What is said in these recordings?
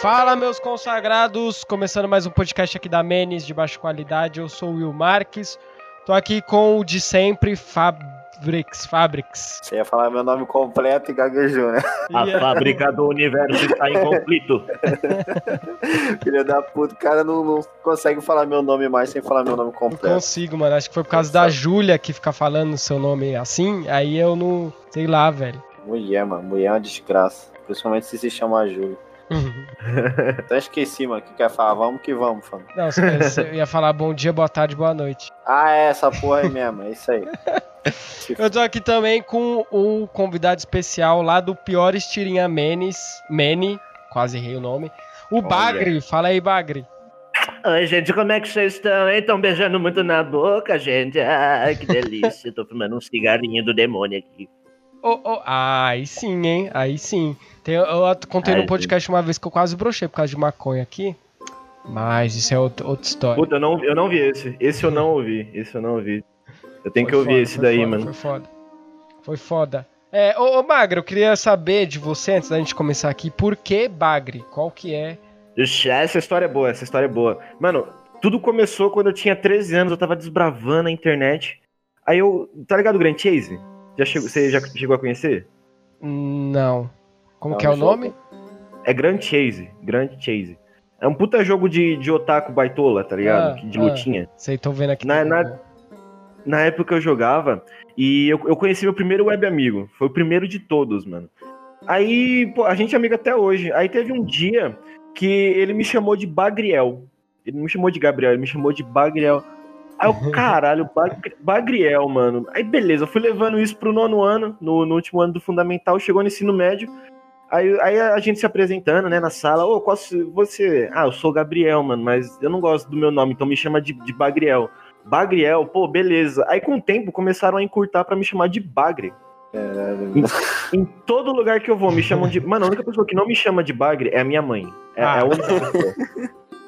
Fala, meus consagrados! Começando mais um podcast aqui da Menes de baixa qualidade. Eu sou o Will Marques. Tô aqui com o de sempre, Fabrics. Fabrics. Você ia falar meu nome completo e gaguejou, né? A fábrica do universo está em conflito. Filho da puta, o cara não, não consegue falar meu nome mais sem falar meu nome Não completo. consigo, mano. Acho que foi por causa da Júlia que fica falando o seu nome assim. Aí eu não. Sei lá, velho. Mulher, mano. Mulher é uma desgraça. Principalmente se se chama Júlio. Até esqueci, mano, o que quer falar. Vamos que vamos, fam. Não, você você ia falar bom dia, boa tarde, boa noite. Ah, é essa porra aí mesmo. É isso aí. Eu tô aqui também com um convidado especial lá do Piores Tirinha Menes. Mene, quase errei o nome. O Bagre. Fala aí, Bagre. Oi, gente, como é que vocês estão? Estão beijando muito na boca, gente? Ai, que delícia. Tô fumando um cigarrinho do demônio aqui. Oh, oh, ah, aí sim, hein? Aí sim. Tem, eu contei Aí no podcast uma vez que eu quase brochei por causa de maconha aqui. Mas isso é outra, outra história. Puta, eu não, eu não vi esse. Esse eu não ouvi. Esse eu não ouvi. Eu tenho Foi que ouvir foda, esse daí, foda, mano. Foi foda. Foi foda. É, ô, ô Bagre, eu queria saber de você, antes da gente começar aqui, por que Bagre? Qual que é? Ixi, Essa história é boa, essa história é boa. Mano, tudo começou quando eu tinha 13 anos, eu tava desbravando a internet. Aí eu. Tá ligado o Grand Chase? Já chegou, você já chegou a conhecer? Não. Como Não, que é o nome? É Grand Chase. Grand Chase. É um puta jogo de, de otaku baitola, tá ligado? Ah, Que- de ah. lutinha. Sei, tô vendo aqui. Na- na- Na época eu jogava e eu, eu conheci meu primeiro web amigo. Foi o primeiro de todos, mano. Aí, pô, a gente é amigo até hoje. Aí teve um dia que ele me chamou de Bagriel. Ele não me chamou de Gabriel, ele me chamou de Bagriel. Aí eu, caralho, Bag- Bagriel, mano. Aí beleza, eu fui levando isso pro nono ano, no, no último ano do fundamental, chegou no ensino médio. Aí, aí a gente se apresentando, né, na sala. Ô, qual você? Ah, eu sou o Gabriel, mano, mas eu não gosto do meu nome, então me chama de, de Bagriel. Bagriel, pô, beleza. Aí com o tempo começaram a encurtar pra me chamar de Bagre. Em todo lugar que eu vou, me chamam de. Mano, a única pessoa que não me chama de Bagre é a minha mãe. É, Ah. é a única pessoa.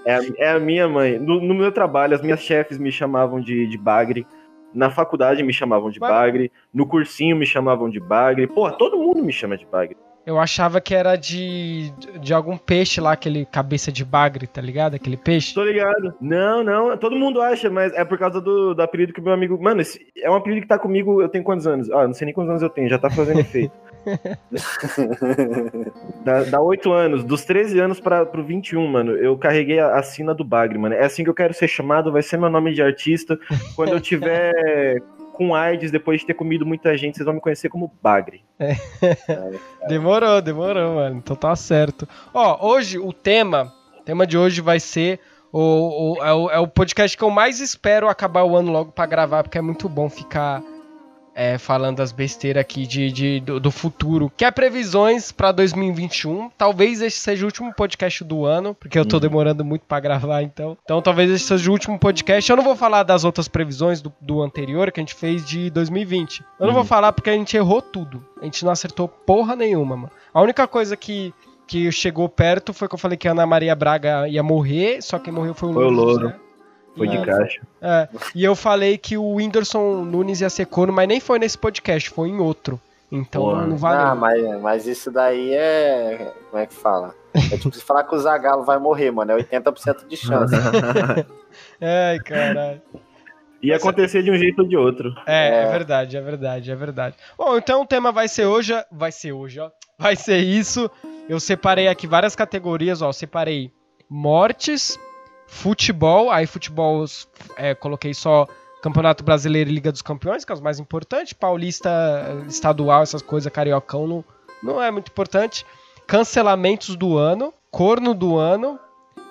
É, a- é a minha mãe. No, no meu trabalho, as minhas chefes me chamavam de, de Bagre. Na faculdade me chamavam de Bagre. No cursinho me chamavam de Bagre. Porra, todo mundo me chama de Bagre. Eu achava que era de, de algum peixe lá, aquele cabeça de bagre, tá ligado? Aquele peixe. Tô ligado. Não, não, todo mundo acha, mas é por causa do, do apelido que meu amigo. Mano, esse é um apelido que tá comigo. Eu tenho quantos anos? Ah, não sei nem quantos anos eu tenho, já tá fazendo efeito. Dá, dá 8 anos, dos 13 anos para pro 21, mano. Eu carreguei a, a sina do Bagre, mano. É assim que eu quero ser chamado, vai ser meu nome de artista. Quando eu tiver com AIDS, depois de ter comido muita gente, vocês vão me conhecer como Bagre. Demorou, demorou, mano. Então tá certo. Ó, hoje o tema, o tema de hoje vai ser o, o- é, o, é o podcast que eu mais espero acabar o ano logo pra gravar, porque é muito bom ficar é, falando as besteiras aqui de, de- do, do futuro, que é previsões pra 2021. Talvez esse seja o último podcast do ano, porque eu tô demorando muito pra gravar, então. Então talvez esse seja o último podcast. Eu não vou falar das outras previsões do, do anterior que a gente fez de 2020. Eu não vou falar porque a gente errou tudo. A gente não acertou porra nenhuma, mano. A única coisa que, que chegou perto foi que eu falei que a Ana Maria Braga ia morrer, só quem morreu foi o Foi o Louro. Louro. Foi de caixa. é, e eu falei que o Whindersson Nunes ia ser corno, mas nem foi nesse podcast, foi em outro. Então Porra. não valeu. Ah, mas, mas isso daí é. Como é que fala? É tipo se falar que o Zagalo vai morrer, mano. É 80% de chance. Ai, caralho. Ia acontecer de um jeito ou de outro. É, é, É. verdade, é verdade, é verdade. Bom, então o tema vai ser hoje, vai ser hoje, ó. Vai ser isso. Eu separei aqui várias categorias, ó. Eu separei mortes, futebol, aí futebol é, coloquei só Campeonato Brasileiro e Liga dos Campeões, que é os mais importantes. Paulista, estadual, essas coisas, cariocão não, não é muito importante. Cancelamentos do ano, corno do ano,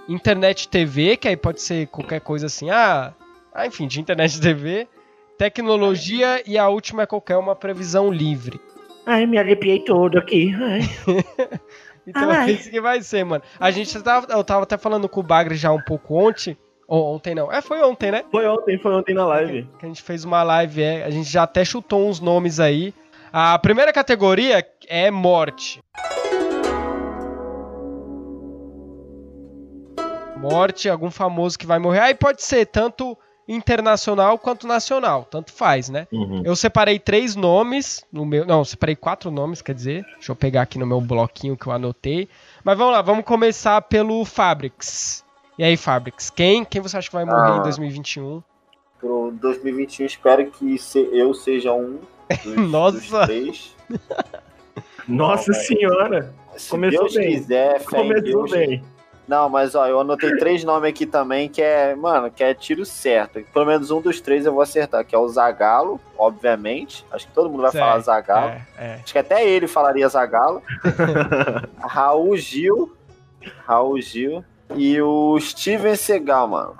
internet TV, que aí pode ser qualquer coisa assim, ah, ah enfim, de internet TV, tecnologia e a última é qualquer uma previsão livre. Ai, me arrepiei todo aqui. Ai. Então é isso que vai ser, mano. A gente tava, eu tava até falando com o Bagre já um pouco ontem, ou ontem não, é, foi ontem, né? Foi ontem, foi ontem na live. que a gente fez uma live, é, a gente já até chutou uns nomes aí. A primeira categoria é morte. Morte, algum famoso que vai morrer. Aí pode ser tanto internacional quanto nacional, tanto faz, né? Uhum. Eu separei três nomes no meu, não, separei quatro nomes, quer dizer. Deixa eu pegar aqui no meu bloquinho que eu anotei. Mas vamos lá, vamos começar pelo Fabrics. E aí, Fabrics, quem, quem você acha que vai morrer ah, em 2021? Pro 2021 espero que eu seja um dos, Nossa. dos três. Nossa não, senhora! Se Começou Deus bem. quiser, Começou Deus, bem. Não, mas ó, eu anotei três nomes aqui também que é, mano, que é tiro certo. Pelo menos um dos três eu vou acertar, que é o Zagalo, obviamente. Acho que todo mundo vai falar Zagalo. É, é. Acho que até ele falaria Zagalo. Raul Gil. Raul Gil. E o Steven Segal, mano.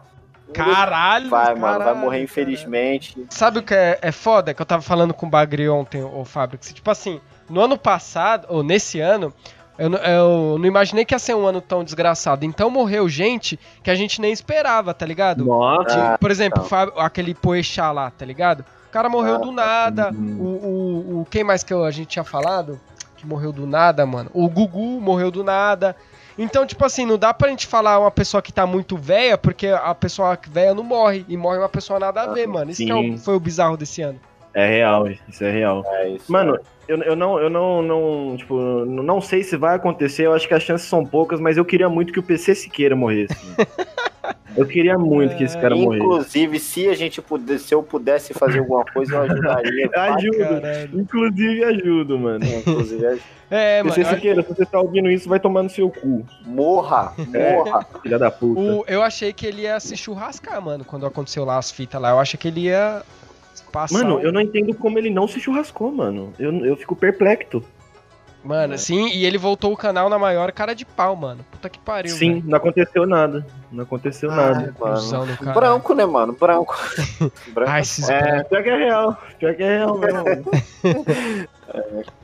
Caralho, Vai, caralho, mano, vai morrer infelizmente. Sabe o que é, é foda? Que eu tava falando com o Bagri ontem, o Fábio. Tipo assim, no ano passado, ou nesse ano, eu, eu, não imaginei que ia ser um ano tão desgraçado. Então morreu gente que a gente nem esperava, tá ligado? Nossa. Por exemplo, Fábio, aquele Poechá lá, tá ligado? O cara morreu ah, do nada. Uhum. O, o, o, quem mais que a gente tinha falado? Que morreu do nada, mano. O Gugu morreu do nada. Então, tipo assim, não dá pra gente falar uma pessoa que tá muito velha, porque a pessoa velha não morre. E morre uma pessoa nada a ver, mano. Isso que é o, foi o bizarro desse ano. É real, isso é real. É isso, Mano, é. Eu, eu, não, eu não, não, tipo, não sei se vai acontecer, eu acho que as chances são poucas, mas eu queria muito que o PC Siqueira morresse. eu queria muito que esse cara Inclusive, morresse. Inclusive, se a gente pudesse, se eu pudesse fazer alguma coisa, eu ajudaria. ajudo. Inclusive ajudo, mano. É, inclusive ajudo. É, mano. PC Siqueira, se você tá ouvindo isso, vai tomar no seu cu. Morra, é, morra. Filha da puta. O, eu achei que ele ia se churrascar, mano, quando aconteceu lá as fitas lá. Eu achei que ele ia Passar mano, um... eu não entendo como ele não se churrascou, mano. Eu, eu fico perplexo. Mano, é. sim, e ele voltou o canal na maior cara de pau, mano. Puta que pariu. Sim, não aconteceu nada. Não aconteceu ah, nada. Mano. Branco, né, mano? Branco. Branco. Ai, esses é, pior que é real. Pior que é real, mano.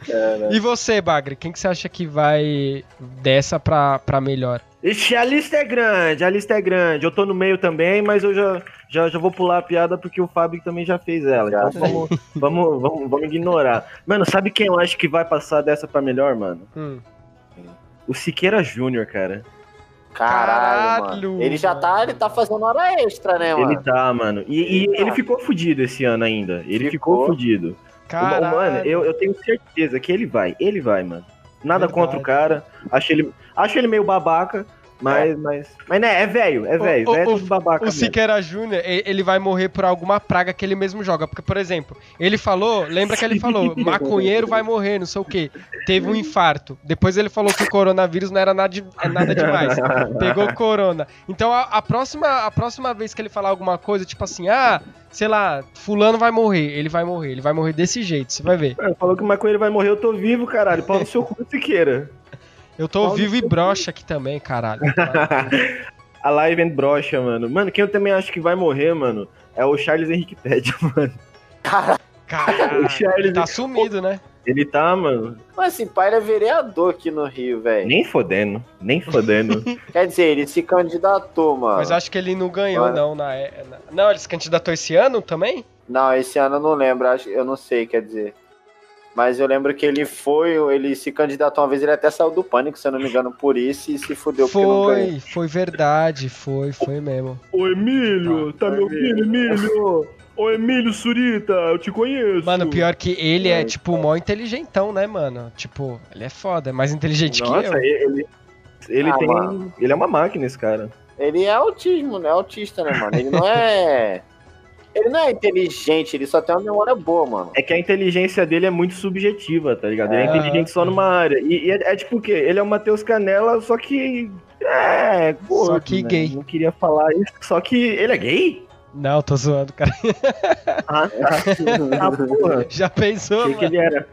é, e você, Bagre, quem que você acha que vai dessa pra, pra melhor? Ixi, a lista é grande, a lista é grande. Eu tô no meio também, mas eu já, já, já vou pular a piada porque o Fábio também já fez ela. Então vamos, vamos, vamos, vamos, ignorar. Mano, sabe quem eu acho que vai passar dessa pra melhor, mano? Hum. O Siqueira Júnior, cara. Caralho, Caralho Ele já tá, ele tá fazendo hora extra, né, mano? Ele tá, mano. E, ele, e tá. ele ficou fudido esse ano ainda. Ele ficou, ficou fudido. Caralho. Mano, eu, eu tenho certeza que ele vai. Ele vai, mano. Nada Verdade. contra o cara. Acho ele, acho ele meio babaca. Mas, é. mas. Mas né, é velho, é velho. O, o, babaca o Siqueira Júnior, ele vai morrer por alguma praga que ele mesmo joga. Porque, por exemplo, ele falou, lembra que ele falou, maconheiro vai morrer, não sei o quê. Teve um infarto. Depois ele falou que o coronavírus não era nada, de, é nada demais. Pegou corona. Então a, a, próxima, a próxima vez que ele falar alguma coisa, tipo assim, ah, sei lá, fulano vai morrer, ele vai morrer, ele vai morrer desse jeito, você vai ver. É, falou que o maconheiro vai morrer, eu tô vivo, caralho. Pau no seu cu, Siqueira. Eu tô Paulo vivo e brocha aqui também, caralho. a live and brocha, mano. Mano, quem eu também acho que vai morrer, mano, é o Charles Henrique Pédia, mano. Caralho, o Charles... tá sumido, né? Ele tá, mano. Mas assim, pai é vereador aqui no Rio, velho. Nem fodendo, nem fodendo. Quer dizer, ele se candidatou, mano. Mas acho que ele não ganhou, mano. não. Na... Não, ele se candidatou esse ano também? Não, esse ano eu não lembro, eu não sei, quer dizer. Mas eu lembro que ele foi, ele se candidatou uma vez, ele até saiu do pânico, se eu não me engano, por isso e se fudeu foi, porque não Foi, verdade, foi, foi mesmo. Ô Emílio, tá, tá me ouvindo, Emílio? Ô Emílio Surita, eu te conheço. Mano, pior que ele é, é tipo, mó inteligentão, né, mano? Tipo, ele é foda, é mais inteligente Nossa, que eu. ele, ele ah, tem. Mano. Ele é uma máquina, esse cara. Ele é autismo, né? Autista, né, mano? Ele não é. Ele não é inteligente, ele só tem uma memória boa, mano. É que a inteligência dele é muito subjetiva, tá ligado? Ele é, é inteligente só numa área. E, e é, é, tipo o quê? Ele é o Matheus Canela, só que. É, gordo, Só que né? gay. Não queria falar isso. Só que ele é gay? Não, tô zoando, cara. Ah, tá. ah, porra. Já pensou, Achei mano? que ele era.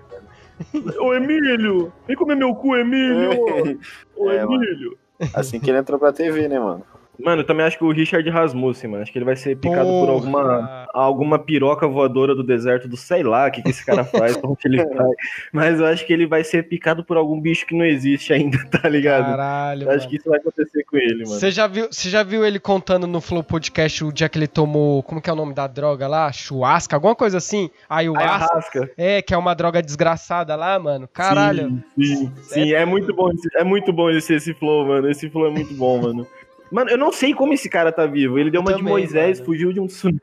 Ô, Emílio! Vem comer meu cu, Emílio! Ô, é, Emílio! Mano. Assim que ele entrou pra TV, né, mano? Mano, eu também acho que o Richard Rasmussen, mano. Acho que ele vai ser picado Porra. por alguma, alguma piroca voadora do deserto do sei lá o que, que esse cara faz, como que ele faz. Mas eu acho que ele vai ser picado por algum bicho que não existe ainda, tá ligado? Caralho. Eu acho que isso vai acontecer com ele, mano. Você já viu, você já viu ele contando no Flow Podcast o dia que ele tomou. Como que é o nome da droga lá? Chuasca? Alguma coisa assim? Ayahuasca. É, que é uma droga desgraçada lá, mano. Caralho. Sim, sim, sim. é muito bom, é muito bom esse, esse flow, mano. Esse flow é muito bom, mano. Mano, eu não sei como esse cara tá vivo. Ele deu eu uma também, de Moisés, mano. fugiu de um tsunami.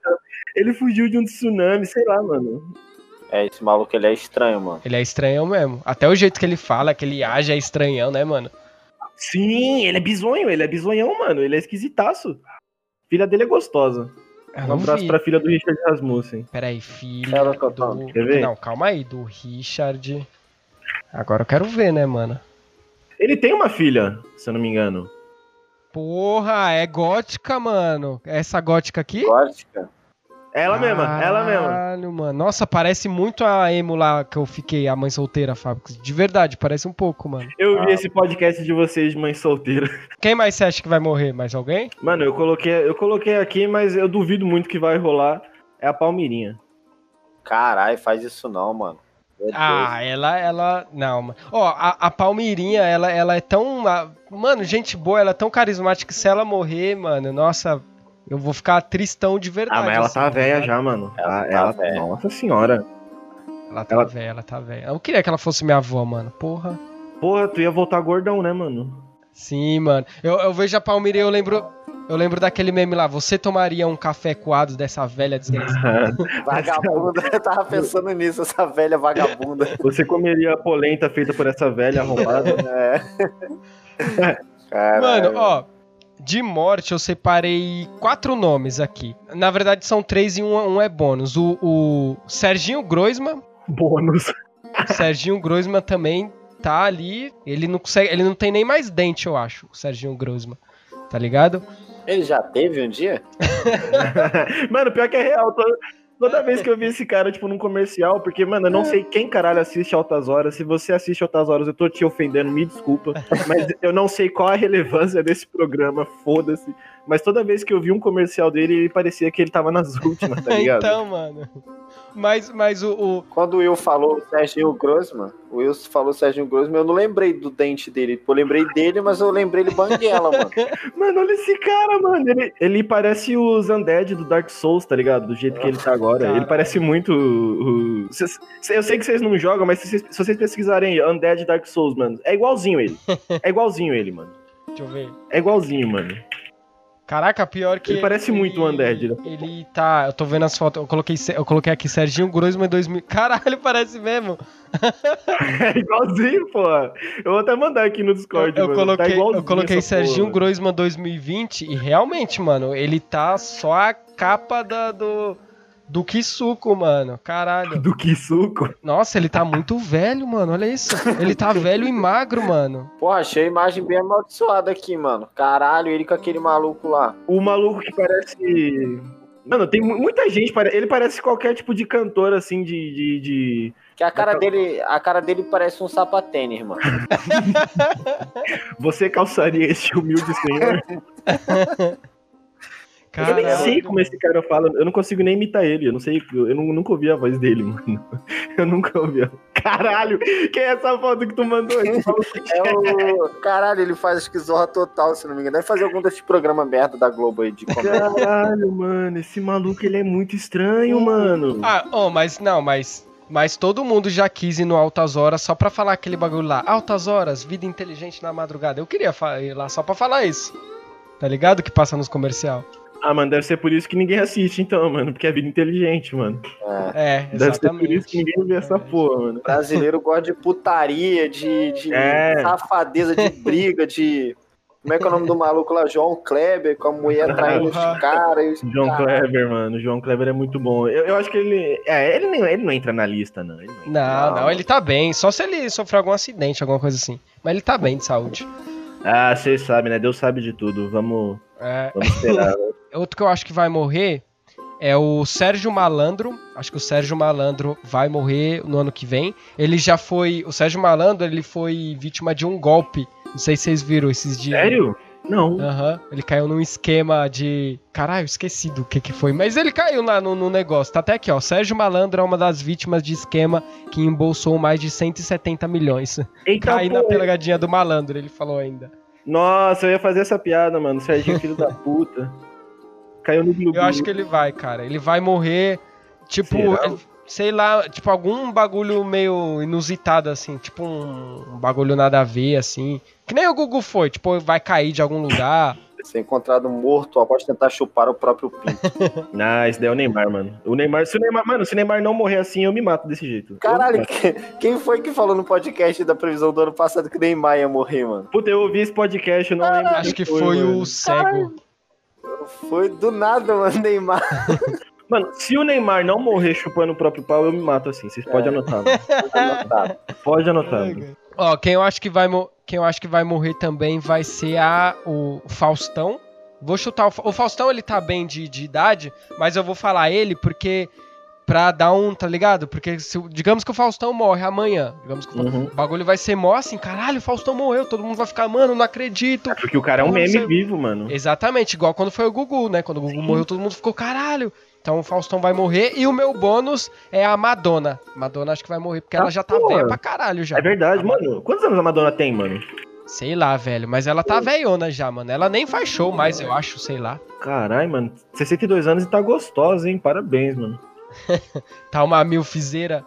Ele fugiu de um tsunami, sei lá, mano. É, esse maluco, ele é estranho, mano. Ele é estranhão mesmo. Até o jeito que ele fala, que ele age é estranhão, né, mano? Sim, ele é bizonho, ele é bizonhão, mano. Ele é esquisitaço. Filha dele é gostosa. um abraço vi. pra filha do Richard Rasmussen. Peraí, filha Ela do... Quer ver? Não, calma aí, do Richard... Agora eu quero ver, né, mano? Ele tem uma filha, se eu não me engano. Porra, é gótica, mano. Essa gótica aqui? Gótica. Ela Caralho, mesma, ela mesma. mano. Nossa, parece muito a emo lá que eu fiquei, a mãe solteira, Fábio. De verdade, parece um pouco, mano. Eu vi esse podcast de vocês de mãe solteira. Quem mais você acha que vai morrer? Mais alguém? Mano, eu coloquei, eu coloquei aqui, mas eu duvido muito que vai rolar. É a Palmirinha. Caralho, faz isso não, mano. Ah, ela, ela. Não, ó, a, a Palmeirinha, ela, ela é tão. Mano, gente boa, ela é tão carismática que se ela morrer, mano, nossa, eu vou ficar tristão de verdade. Ah, mas ela assim, tá velha já, mano. Ela, ela, tá velha. Nossa senhora. Ela tá ela... velha, ela tá velha. Eu queria que ela fosse minha avó, mano. Porra. Porra, tu ia voltar gordão, né, mano? Sim, mano. Eu, eu vejo a Palmeirinha, eu lembro. Eu lembro daquele meme lá, você tomaria um café coado dessa velha desgraçada? vagabunda, eu tava pensando nisso, essa velha vagabunda. Você comeria a polenta feita por essa velha arrombada? é. Mano, ó, de morte eu separei quatro nomes aqui. Na verdade são três e um, um é bônus. O, o Serginho Groisman. Bônus. O Serginho Groisman também tá ali. Ele não consegue, ele não tem nem mais dente, eu acho, o Serginho Groisman. Tá ligado? Ele já teve um dia? mano, pior que é real. Toda vez que eu vi esse cara, tipo, num comercial, porque, mano, eu não sei quem caralho assiste Altas Horas. Se você assiste Altas Horas, eu tô te ofendendo, me desculpa. Mas eu não sei qual a relevância desse programa, foda-se. Mas toda vez que eu vi um comercial dele, ele parecia que ele tava nas últimas, tá ligado? então, mano. Mas, mas o, o, Quando o Will falou o Serginho Grossman, o Will falou Serginho Grossman, eu não lembrei do dente dele. Eu lembrei dele, mas eu lembrei ele banguela, mano. mano, olha esse cara, mano. Ele, ele parece o Zanded do Dark Souls, tá ligado? Do jeito que ele tá agora. Caralho. Ele parece muito. O, eu sei que vocês não jogam, mas se vocês, se vocês pesquisarem Undead Dark Souls, mano, é igualzinho ele. É igualzinho ele, mano. Deixa eu ver. É igualzinho, mano. Caraca, pior que. Ele parece ele, muito o Undead, né? Ele tá. Eu tô vendo as fotos. Eu coloquei, eu coloquei aqui Serginho Groisman 2000. Caralho, parece mesmo. é igualzinho, pô. Eu vou até mandar aqui no Discord. Eu, eu tá coloquei, tá eu coloquei Serginho porra. Groisman 2020 e realmente, mano, ele tá só a capa da, do do Kisuko, mano. Caralho. Do Kisuko? Nossa, ele tá muito velho, mano. Olha isso. Ele tá velho e magro, mano. Pô, achei a imagem bem amaldiçoada aqui, mano. Caralho, ele com aquele maluco lá. O maluco que parece. Mano, tem muita gente. Ele parece qualquer tipo de cantor, assim, de. de, de... Que a cara dele, a cara dele parece um sapatênis, mano. Você calçaria esse humilde senhor? Cara, eu nem sei como esse cara fala, eu não consigo nem imitar ele, eu não sei, eu nunca ouvi a voz dele, mano. Eu nunca ouvi. A... Caralho, quem é essa foto que tu mandou aí? é o... Caralho, ele faz esquizorra total, se não me engano. Deve fazer algum desses programas merda da Globo aí de comédia. Caralho, mano, esse maluco, ele é muito estranho, mano. Ah, oh, mas não, mas... Mas todo mundo já quis ir no Altas Horas só pra falar aquele bagulho lá. Altas Horas, vida inteligente na madrugada. Eu queria ir lá só pra falar isso. Tá ligado? Que passa nos comercial. Ah, mano, deve ser por isso que ninguém assiste, então, mano. Porque é vida inteligente, mano. É, exatamente. Deve ser por isso que ninguém vê essa porra, mano. O brasileiro gosta de putaria, de, de é. safadeza, de briga, de. Como é que é o nome do maluco lá? João Kleber, com a mulher traindo os caras. João cara. Kleber, mano. João Kleber é muito bom. Eu, eu acho que ele. É, ele, nem, ele não entra na lista, não. Não, não, não, ele tá bem. Só se ele sofrer algum acidente, alguma coisa assim. Mas ele tá bem de saúde. Ah, vocês sabem, né? Deus sabe de tudo. Vamos. É. Vamos esperar. Outro que eu acho que vai morrer é o Sérgio Malandro. Acho que o Sérgio Malandro vai morrer no ano que vem. Ele já foi. O Sérgio Malandro ele foi vítima de um golpe. Não sei se vocês viram esses dias. Sério? Não. Uhum. Ele caiu num esquema de. Caralho, esqueci do que que foi. Mas ele caiu lá no, no, negócio. Tá até aqui, ó. Sérgio Malandro é uma das vítimas de esquema que embolsou mais de 170 milhões. Eita, Cai na pegadinha do malandro, ele falou ainda. Nossa, eu ia fazer essa piada, mano. Serginho, filho da puta. Caiu no glu, Eu acho que ele vai, cara. Ele vai morrer, tipo, ele, sei lá, tipo, algum bagulho meio inusitado, assim. Tipo, um, um, bagulho nada a ver, assim. Que nem o Google foi, tipo, vai cair de algum lugar. ser encontrado morto após tentar chupar o próprio pinto. ah, esse daí é o Neymar, mano. O Neymar, se o Neymar, mano, se o Neymar não morrer assim, eu me mato desse jeito. Caralho, quem foi que falou no podcast da previsão do ano passado que o Neymar ia morrer, mano? Puta, eu ouvi esse podcast, eu não lembro. Acho que foi, foi o cego. Caralho. Foi do nada, mano, Neymar. Mano, se o Neymar não morrer chupando o próprio pau, eu me mato assim. Vocês podem é. anotar. Mano. Pode anotar. Ó, quem eu acho que vai quem eu acho que vai morrer também vai ser a o Faustão. Vou chutar o, o Faustão, ele tá bem de, de idade, mas eu vou falar ele porque pra dar um, tá ligado? Porque se, digamos que o Faustão morre amanhã, digamos que uhum. o bagulho vai ser mó assim, caralho, o Faustão morreu, todo mundo vai ficar, mano, não acredito. É porque o cara é um meme vivo, mano. Exatamente, igual quando foi o Gugu, né? Quando o Gugu Sim. morreu, todo mundo ficou, caralho. Então o Faustão vai morrer e o meu bônus é a Madonna. Madonna acho que vai morrer porque ah, ela já tá velha pra caralho já. É verdade, mano. Quantos anos a Madonna tem, mano? Sei lá, velho. Mas ela tá velhona já, mano. Ela nem faz show mais, eu acho, sei lá. Caralho, mano. 62 anos e tá gostosa, hein? Parabéns, mano. tá uma milfizeira.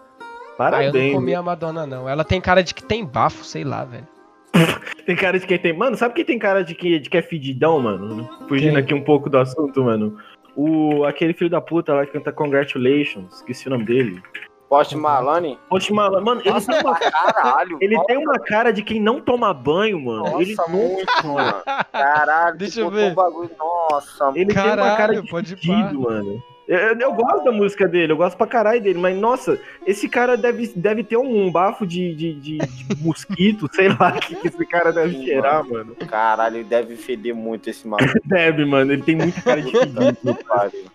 Parabéns. Ah, eu não comi a Madonna, não. Ela tem cara de que tem bafo, sei lá, velho. tem cara de quem tem. Mano, sabe quem tem cara de que, de que é fedidão, mano? Fugindo quem? aqui um pouco do assunto, mano. O, aquele filho da puta lá que canta Congratulations, esqueci o nome dele. Post Malone? Post Malone. Mano, ele, tem uma, caralho, ele tem uma cara de quem não toma banho, mano. Nossa, ele muito, mano. Caralho, deixa eu ver. bagulho. Nossa, ele caralho, tem uma cara de pode mano. Eu, eu, gosto da música dele, eu gosto pra caralho dele, mas nossa, esse cara deve, deve ter um, bafo de, de, de, de mosquito, sei lá, que, que esse cara deve Sim, cheirar, mano. mano. Caralho, ele deve feder muito esse maluco. deve, mano, ele tem muita cara de fedido,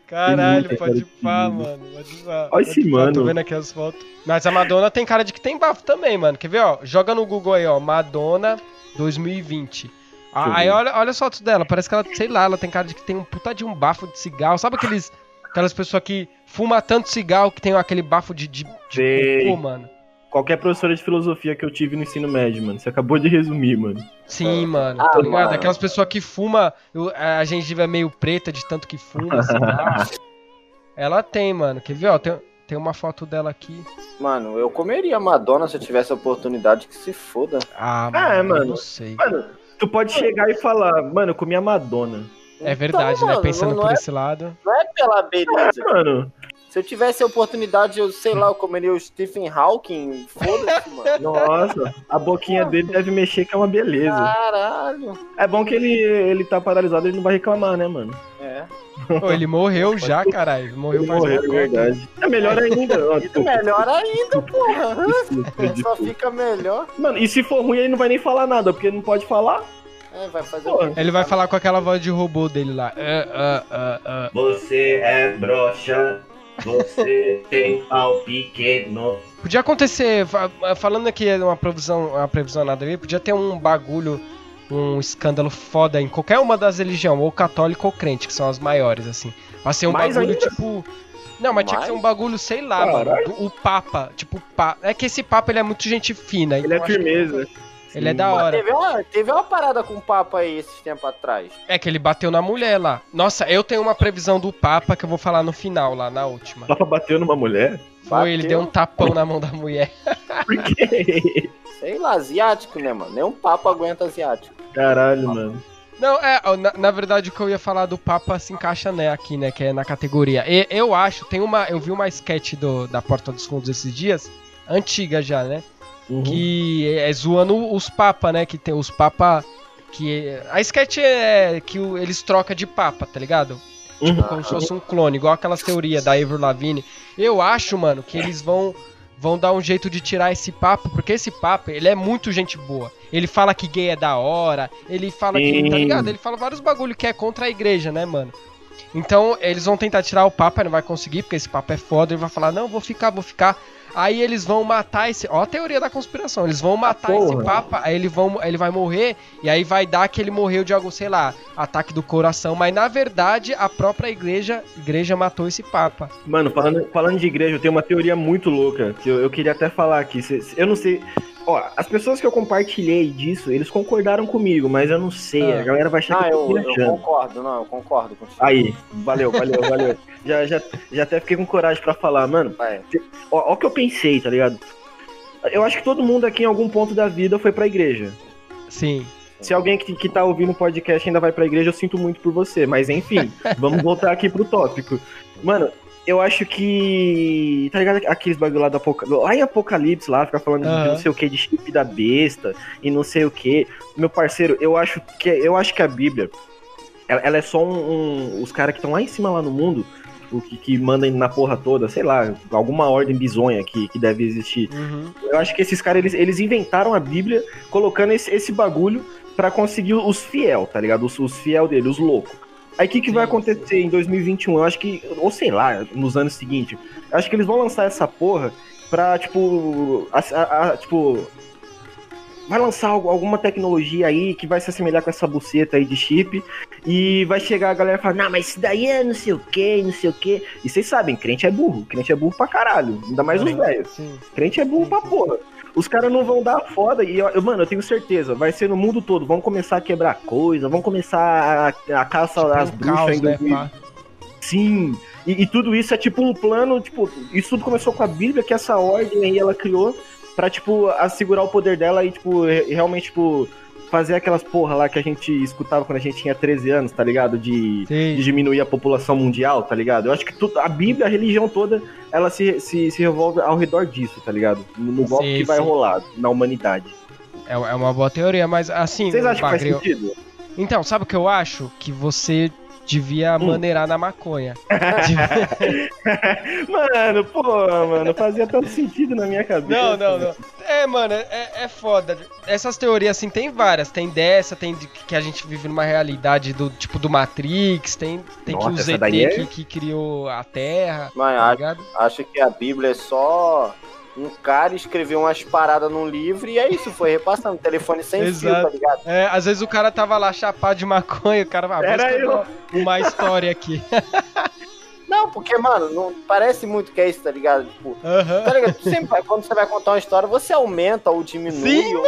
Caralho, pode pá, mano. Pode pá. Olha esse mano. Tô vendo aqui as fotos. Mas a Madonna tem cara de que tem bafo também, mano. Quer ver, ó? Joga no Google aí, ó. Madonna 2020. Ah, aí olha, olha as fotos dela, parece que ela, sei lá, ela tem cara de que tem um puta de um bafo de cigarro. Sabe aqueles Aquelas pessoas que fumam tanto cigarro que tem aquele bafo de, de, de cocô, mano. Qualquer professora de filosofia que eu tive no ensino médio, mano. Você acabou de resumir, mano. Sim, é. mano. Ah, tá ligado? Mano. Aquelas pessoas que fumam, a gengiva é meio preta de tanto que fuma, assim, Ela tem, mano. Quer ver, ó? Tem, tem uma foto dela aqui. Mano, eu comeria Madonna se eu tivesse a oportunidade que se foda. Ah, mano, é, mano. Não sei. Mano, tu pode chegar e falar, mano, eu comi a Madonna. É verdade, então, né? Mano, Pensando por é, esse lado. Não é pela beleza. É, mano. Se eu tivesse a oportunidade, eu sei lá, eu comeria o Stephen Hawking. Foda-se, mano. Nossa, a boquinha dele deve mexer que é uma beleza. Caralho. É bom que ele, ele tá paralisado, ele não vai reclamar, né, mano? É. Pô, ele morreu já, caralho. Morreu ele faz morreu, é verdade. É melhor ainda. Ó, melhor ainda, porra. Só fica melhor. Mano, e se for ruim, ele não vai nem falar nada, porque ele não pode falar. É, vai fazer Pô, Ele vai falar com aquela voz de robô dele lá. Uh, uh, uh, você é broxa, você tem pau pequeno. Podia acontecer, falando aqui uma previsão, uma previsão nada a ver, podia ter um bagulho, um escândalo foda em qualquer uma das religiões, ou católico ou crente, que são as maiores, assim. Vai ser um Mais bagulho ainda? tipo. Não, mas, mas, tinha que ser um bagulho, sei lá, Caralho. mano. O Papa, tipo, pa... é que esse Papa ele é muito gente fina. Ele é firmeza. Que... Ele é da hora. Teve uma, teve uma parada com o Papa aí esses tempos atrás. É que ele bateu na mulher lá. Nossa, eu tenho uma previsão do Papa que eu vou falar no final, lá na última. O Papa bateu numa mulher? Foi, bateu. ele deu um tapão na mão da mulher. Por quê? Sei lá, asiático, né, mano? Nem um Papa aguenta asiático. Caralho, mano. Não, é, na, na, verdade o que eu ia falar do Papa se encaixa né, aqui, né, que é na categoria. E, eu acho, tem uma, eu vi uma sketch do, da Porta dos Fundos esses dias, antiga já, né, Uhum. Que é, zoando os papa, né? Que tem os papa. Que. A sketch é que eles trocam de papa, tá ligado? Uhum. Tipo, como se fosse um clone, igual aquelas teorias da Avril Lavigne. Eu acho, mano, que eles vão vão dar um jeito de tirar esse papo, porque esse papo, ele é muito gente boa. Ele fala que gay é da hora, ele fala Sim. que, tá ligado? Ele fala vários bagulho que é contra a igreja, né, mano? Então, eles vão tentar tirar o papo, ele não vai conseguir, porque esse papo é foda, ele vai falar, não, vou ficar, vou ficar. Aí eles vão matar esse. Ó a teoria da conspiração. Eles vão matar Porra. esse papa, aí ele, vão, ele vai morrer, e aí vai dar que ele morreu de algo, sei lá, ataque do coração. Mas na verdade, a própria igreja, igreja matou esse papa. Mano, falando, falando de igreja, eu tenho uma teoria muito louca, que eu, eu queria até falar aqui. Eu não sei. Ó, as pessoas que eu compartilhei disso, eles concordaram comigo, mas eu não sei. Ah. A galera vai achar ah, que eu, eu, eu concordo, não, eu concordo com você. Aí, valeu, valeu, valeu. já, já, já até fiquei com coragem para falar, mano. É. Ó, ó o que eu pensei, tá ligado? Eu acho que todo mundo aqui em algum ponto da vida foi pra igreja. Sim. Se alguém que, que tá ouvindo o podcast ainda vai pra igreja, eu sinto muito por você. Mas enfim, vamos voltar aqui pro tópico. Mano, eu acho que. Tá ligado? Aqueles bagulho lá do Apocalipse. Lá em Apocalipse, lá, fica falando uhum. de não sei o que, de chip da besta e não sei o que. Meu parceiro, eu acho que, eu acho que a Bíblia. Ela, ela é só um. um os caras que estão lá em cima lá no mundo. O que, que mandam na porra toda, sei lá, alguma ordem bizonha que, que deve existir. Uhum. Eu acho que esses caras, eles, eles inventaram a Bíblia colocando esse, esse bagulho para conseguir os fiel, tá ligado? Os, os fiel dele, os loucos. Aí o que, que vai acontecer em 2021? Eu acho que, ou sei lá, nos anos seguintes, acho que eles vão lançar essa porra pra, tipo, a, a, a, tipo, vai lançar alguma tecnologia aí que vai se assemelhar com essa buceta aí de chip e vai chegar a galera e falar, não, mas isso daí é não sei o que, não sei o que. E vocês sabem, crente é burro, crente é burro pra caralho, ainda mais os velhos. Crente é burro pra porra os caras não vão dar foda. E, eu, mano, eu tenho certeza, vai ser no mundo todo. Vão começar a quebrar coisa, vão começar a, a caça tipo às um bruxas caos, ainda. Né, Sim. E, e, tudo isso é tipo um plano, tipo, isso tudo começou com a Bíblia, que essa ordem aí ela criou pra, tipo, assegurar o poder dela e, tipo, realmente, tipo, fazer aquelas porra lá que a gente escutava quando a gente tinha 13 anos, tá ligado? De, de diminuir a população mundial, tá ligado? Eu acho que tudo, a Bíblia, a religião toda, ela se, se, se revolve ao redor disso, tá ligado? No golpe sim, que vai rolar na humanidade. É, é uma boa teoria, mas assim. Vocês acham Bagre, que faz sentido? Então, sabe o que eu acho? Que você devia hum. maneirar na maconha. mano, pô, mano, fazia tanto sentido na minha cabeça. Não, não, não. É, mano, é, é foda. Essas teorias, assim, tem várias. Tem dessa, tem de, que a gente vive numa realidade do tipo do Matrix, tem, tem Nossa, que o ZT é... que, que, criou a Terra. Mas tá acho, acho que a Bíblia é só um cara escreveu umas paradas num livro e é isso, foi repassando. Telefone sem Exato. fio, tá ligado? É, às vezes o cara tava lá chapado de maconha, o cara vai ah, Era eu. uma história aqui. Não, porque, mano, não parece muito que é isso, tá ligado? Tipo, uhum. tá ligado? sempre, quando você vai contar uma história, você aumenta ou diminui. Sim, ou,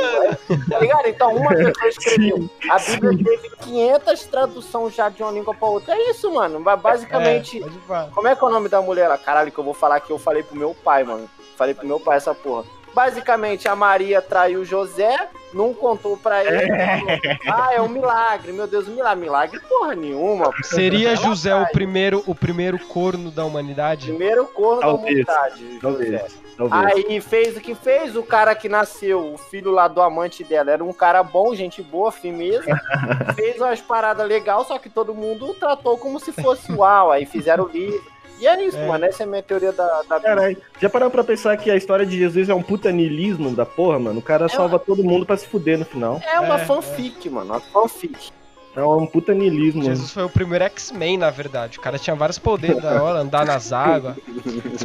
tá ligado? Então, uma pessoa escreveu. A Bíblia teve 500 traduções já de uma língua pra outra. É isso, mano. Basicamente. É, como é que é o nome da mulher lá? Caralho, que eu vou falar que eu falei pro meu pai, mano. Falei pro meu pai essa porra. Basicamente, a Maria traiu José, não contou pra ele. É. ah, é um milagre, meu Deus, um milagre. Milagre porra nenhuma. Seria José o primeiro, o primeiro corno da humanidade? Primeiro corno talvez, da humanidade. Talvez. Talvez. Aí fez o que fez, o cara que nasceu, o filho lá do amante dela, era um cara bom, gente boa, firmeza. fez umas paradas legais, só que todo mundo tratou como se fosse uau. Aí fizeram o livro. E é isso, é. mano. Essa é a minha teoria da, da Caralho, já parou pra pensar que a história de Jesus é um putanilismo da porra, mano? O cara é salva uma... todo mundo pra se fuder no final. É uma é, fanfic, é. mano. Uma fanfic. É um puta niilismo. Jesus foi o primeiro X-Men, na verdade. O cara tinha vários poderes da hora, andar nas águas.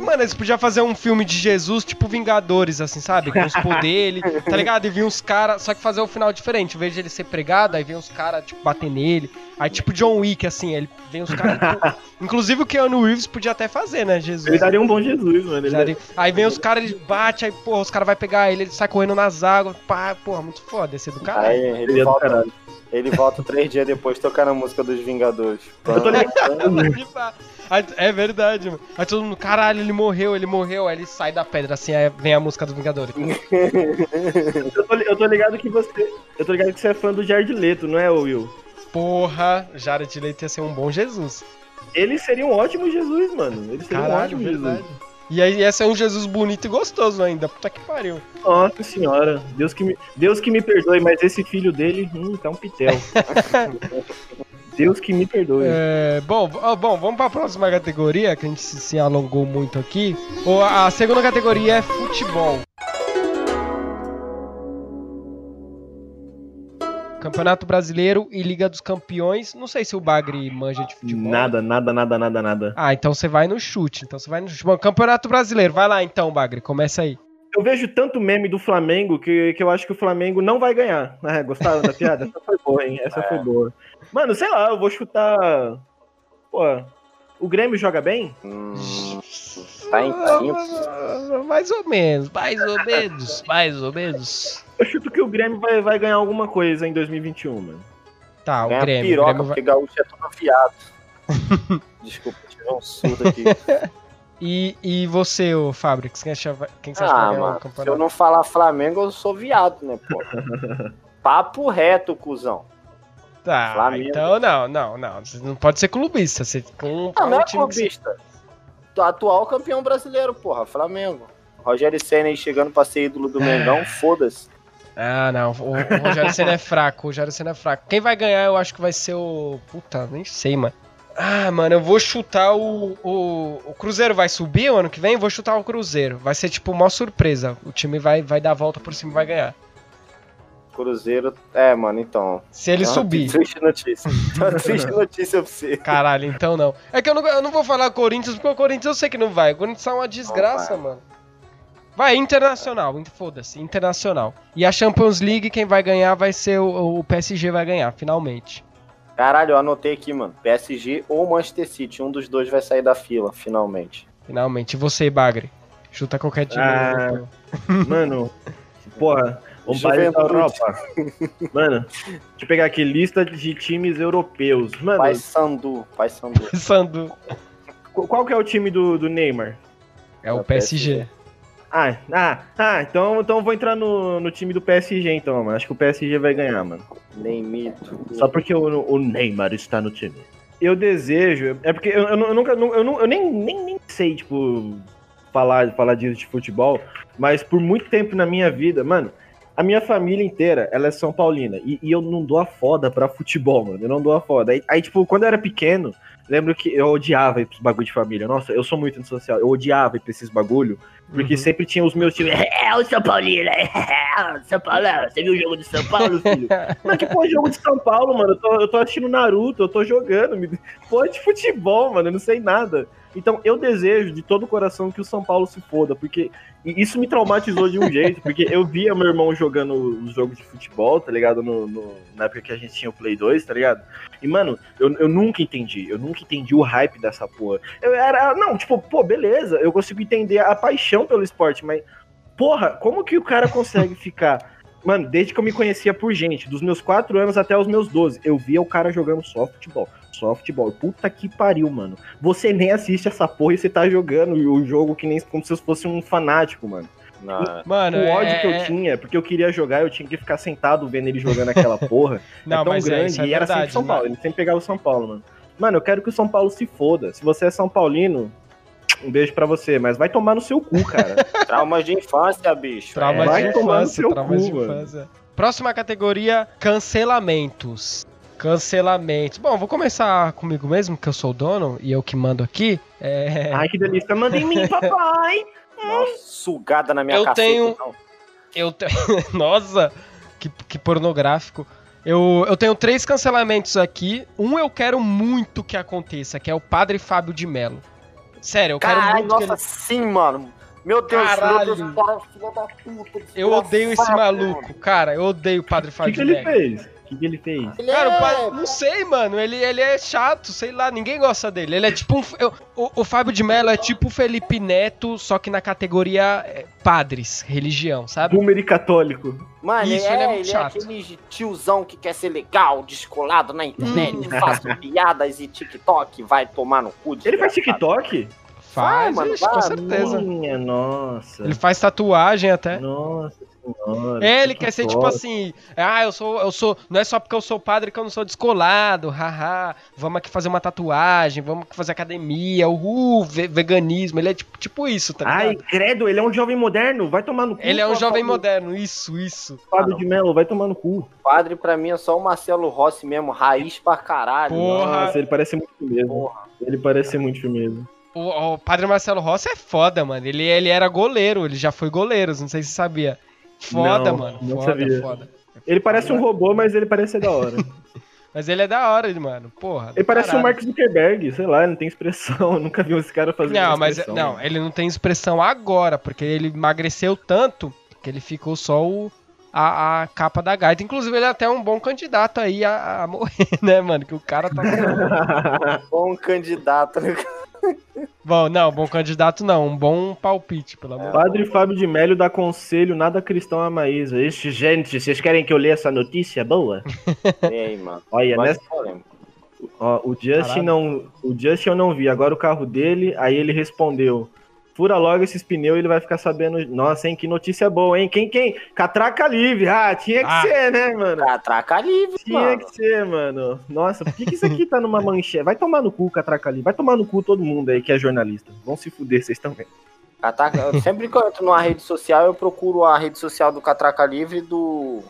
Mano, eles podiam fazer um filme de Jesus, tipo Vingadores, assim, sabe? Com os poderes, tá ligado? E vinha uns caras, só que fazer um final diferente. Em vez de ele ser pregado, aí vem uns caras, tipo, bater nele. Aí, tipo John Wick, assim, ele vem uns caras. Tipo... Inclusive o Keanu Reeves podia até fazer, né, Jesus? Ele daria um bom Jesus, mano. Daria... Aí vem os caras, ele bate, aí, porra, os caras vão pegar ele, ele sai correndo nas águas. Pá, porra, muito foda, esse é do caralho. Aí, ele é do caralho. Ele volta três dias depois tocando a música dos Vingadores. é verdade, mano. Aí todo mundo, caralho, ele morreu, ele morreu. Aí ele sai da pedra, assim, aí vem a música dos Vingadores. eu, tô, eu tô ligado que você. Eu tô ligado que você é fã do Jared Leto, não é, Will? Porra, Jared Leto ia ser um bom Jesus. Ele seria um ótimo Jesus, mano. Ele seria Caralho, um ótimo verdade. Jesus. E aí esse é um Jesus bonito e gostoso ainda. Puta que pariu. Nossa senhora. Deus que me, Deus que me perdoe, mas esse filho dele, hum, tá um pitel. Deus que me perdoe. É, bom, bom, vamos para a próxima categoria, que a gente se, se alongou muito aqui. A segunda categoria é futebol. Campeonato Brasileiro e Liga dos Campeões. Não sei se o Bagre manja de futebol. Nada, nada, nada, nada, nada. Ah, então você vai no chute. Então você vai no chute. Bom, Campeonato Brasileiro, vai lá então, Bagre, começa aí. Eu vejo tanto meme do Flamengo que, que eu acho que o Flamengo não vai ganhar. É, gostaram da piada? Essa foi boa, hein? Essa é. foi boa. Mano, sei lá, eu vou chutar. Pô, o Grêmio joga bem? Hum, tá em quinto. Mais ou menos, mais ou menos, mais ou menos. Eu chuto que o Grêmio vai, vai ganhar alguma coisa em 2021, mano. Tá, o Ganha Grêmio. Piroca, o Grêmio porque vai... gaúcho é todo afiado. Desculpa, tive um surdo aqui. E, e você, o Fabrics, quem, você acha ah, que vai ganhar o campeonato? Se eu não falar Flamengo, eu sou viado, né, pô? Papo reto, cuzão. Tá, Flamengo. então não, não, não. Você não pode ser clubista. Você com não, não é clubista. Atual campeão brasileiro, porra, Flamengo. Rogério Senna chegando pra ser ídolo do Mengão, é. foda-se. Ah, não. O, o Rogério Senna é fraco. O Rogério Senna é fraco. Quem vai ganhar, eu acho que vai ser o. Puta, nem sei, mano. Ah, mano, eu vou chutar o, o. O Cruzeiro vai subir o ano que vem? Vou chutar o Cruzeiro. Vai ser tipo uma surpresa. O time vai, vai dar a volta por cima e vai ganhar. Cruzeiro. É, mano, então. Se ele subir. Triste notícia. triste notícia pra você. Caralho, então não. É que eu não, eu não vou falar Corinthians, porque o Corinthians eu sei que não vai. O Corinthians é uma desgraça, mano. Vai, internacional, foda-se, internacional. E a Champions League, quem vai ganhar vai ser o, o PSG, vai ganhar, finalmente. Caralho, eu anotei aqui, mano. PSG ou Manchester City, um dos dois vai sair da fila, finalmente. Finalmente. E você, Bagre? Chuta qualquer time. Ah, mano, porra, vamos para a Europa. Mano, deixa eu pegar aqui, lista de times europeus. Mano, Pai Sandu, Pai Sandu. Sandu. Qual que é o time do, do Neymar? É o PSG. PSG. Ah, ah, ah, então, então vou entrar no, no time do PSG, então, mano. Acho que o PSG vai ganhar, mano. Nem mito. Só porque o, o Neymar está no time. Eu desejo. É porque eu, eu, eu nunca. Eu, eu, eu nem, nem, nem sei, tipo, falar, falar disso de futebol. Mas por muito tempo na minha vida, mano, a minha família inteira, ela é São Paulina. E, e eu não dou a foda pra futebol, mano. Eu não dou a foda. Aí, aí, tipo, quando eu era pequeno, lembro que eu odiava ir pros bagulho de família. Nossa, eu sou muito antissocial. Eu odiava ir pra esses bagulho. Porque uhum. sempre tinha os meus times. É, o São Paulino, é, São Paulo, você viu o jogo de São Paulo, filho? Mas que porra, jogo de São Paulo, mano? Eu tô, eu tô assistindo Naruto, eu tô jogando. Me... Pô, de futebol, mano, eu não sei nada. Então eu desejo de todo o coração que o São Paulo se foda, porque isso me traumatizou de um jeito, porque eu via meu irmão jogando os jogos de futebol, tá ligado? No, no, na época que a gente tinha o Play 2, tá ligado? E, mano, eu, eu nunca entendi, eu nunca entendi o hype dessa porra. Eu era, não, tipo, pô, beleza, eu consigo entender a paixão pelo esporte, mas, porra, como que o cara consegue ficar Mano, desde que eu me conhecia por gente, dos meus 4 anos até os meus 12, eu via o cara jogando só futebol. Só futebol. Puta que pariu, mano. Você nem assiste essa porra e você tá jogando o jogo que nem como se fosse um fanático, mano. Não. Mano, o ódio é... que eu é- tinha, porque eu queria jogar, eu tinha que ficar sentado vendo ele jogando aquela porra. Não, é tão é, grande. É, e era sempre São Paulo. Ele sempre pegava o São Paulo, mano. Mano, eu quero que o São Paulo se foda. Se você é São Paulino, um beijo para você, mas vai tomar no seu cu, cara. Traumas de infância, bicho. Traumas é. de infância, traumas cu, de infância. Próxima categoria, cancelamentos. Cancelamentos. Bom, vou começar comigo mesmo, que eu sou o dono e eu que mando aqui. É... Ai, que delícia. Manda em mim, papai. Nossa, sugada na minha eu caceta, tenho... Então. Eu tenho... Nossa, que, que pornográfico. Eu, eu tenho três cancelamentos aqui. Um eu quero muito que aconteça, que é o Padre Fábio de Mello. Sério, eu Caralho, quero muito nossa, que ele... sim, mano. Meu Deus, Caralho. Meu Deus, filho da puta. Eu odeio esse maluco, cara. Eu odeio o Padre Fábio de Mello. O que ele fez? O que, que ele fez? Ele Cara, é... o pai, não sei, mano. Ele, ele é chato, sei lá, ninguém gosta dele. Ele é tipo um. Eu, o, o Fábio de Mello é tipo o Felipe Neto, só que na categoria é, padres, religião, sabe? Boomer e católico. Mano, Isso, ele, é, ele, é, ele é aquele tiozão que quer ser legal, descolado na internet, hum. faz piadas e TikTok, vai tomar no cu de Ele faz TikTok? Faz, mano, com certeza. Minha nossa. Ele faz tatuagem até. Nossa senhora. É, ele quer ser tipo assim, ah, eu sou, eu sou, não é só porque eu sou padre que eu não sou descolado, haha, vamos aqui fazer uma tatuagem, vamos aqui fazer academia, uhul, veganismo, ele é tipo, tipo isso, tá ligado? Ai, credo, ele é um jovem moderno, vai tomar no cu. Ele é um jovem moderno, isso, isso. Padre ah, de Melo, vai tomar no cu. Padre pra mim é só o Marcelo Rossi mesmo, raiz pra caralho. Porra. Nossa, ele parece muito mesmo. Porra. Ele parece muito mesmo. O, o, padre Marcelo Rossi é foda, mano. Ele, ele era goleiro, ele já foi goleiro, não sei se você sabia. Foda, não, mano. Não foda, sabia. foda. Ele parece um robô, mas ele parece ser da hora. mas ele é da hora, mano. Porra. Ele parece caralho. o Mark Zuckerberg, sei lá, ele não tem expressão. Eu nunca vi esse cara fazendo Não, mas não, ele não tem expressão agora, porque ele emagreceu tanto que ele ficou só o, a, a, capa da gaita. Inclusive, ele é até um bom candidato aí a, a morrer, né, mano? Que o cara tá. bom candidato, né? Bom, não, bom candidato não, um bom palpite, pelo amor Padre Fábio de Mélio dá conselho, nada cristão a Maísa. Ixi, gente, vocês querem que eu leia essa notícia boa? Ei, mano. Olha, nessa... Ó, o Justin não, o Justin eu não vi, agora o carro dele, aí ele respondeu: fura logo esses pneus e ele vai ficar sabendo. Nossa, hein? Que notícia boa, hein? Quem, quem? Catraca livre. Ah, tinha que ah, ser, né, mano? Catraca livre, Tinha mano. que ser, mano. Nossa, por que, que isso aqui tá numa manchete? Vai tomar no cu, Catraca livre. Vai tomar no cu todo mundo aí que é jornalista. Vão se fuder, vocês também. Catraca, sempre que eu entro numa rede social, eu procuro a rede social do Catraca Livre do.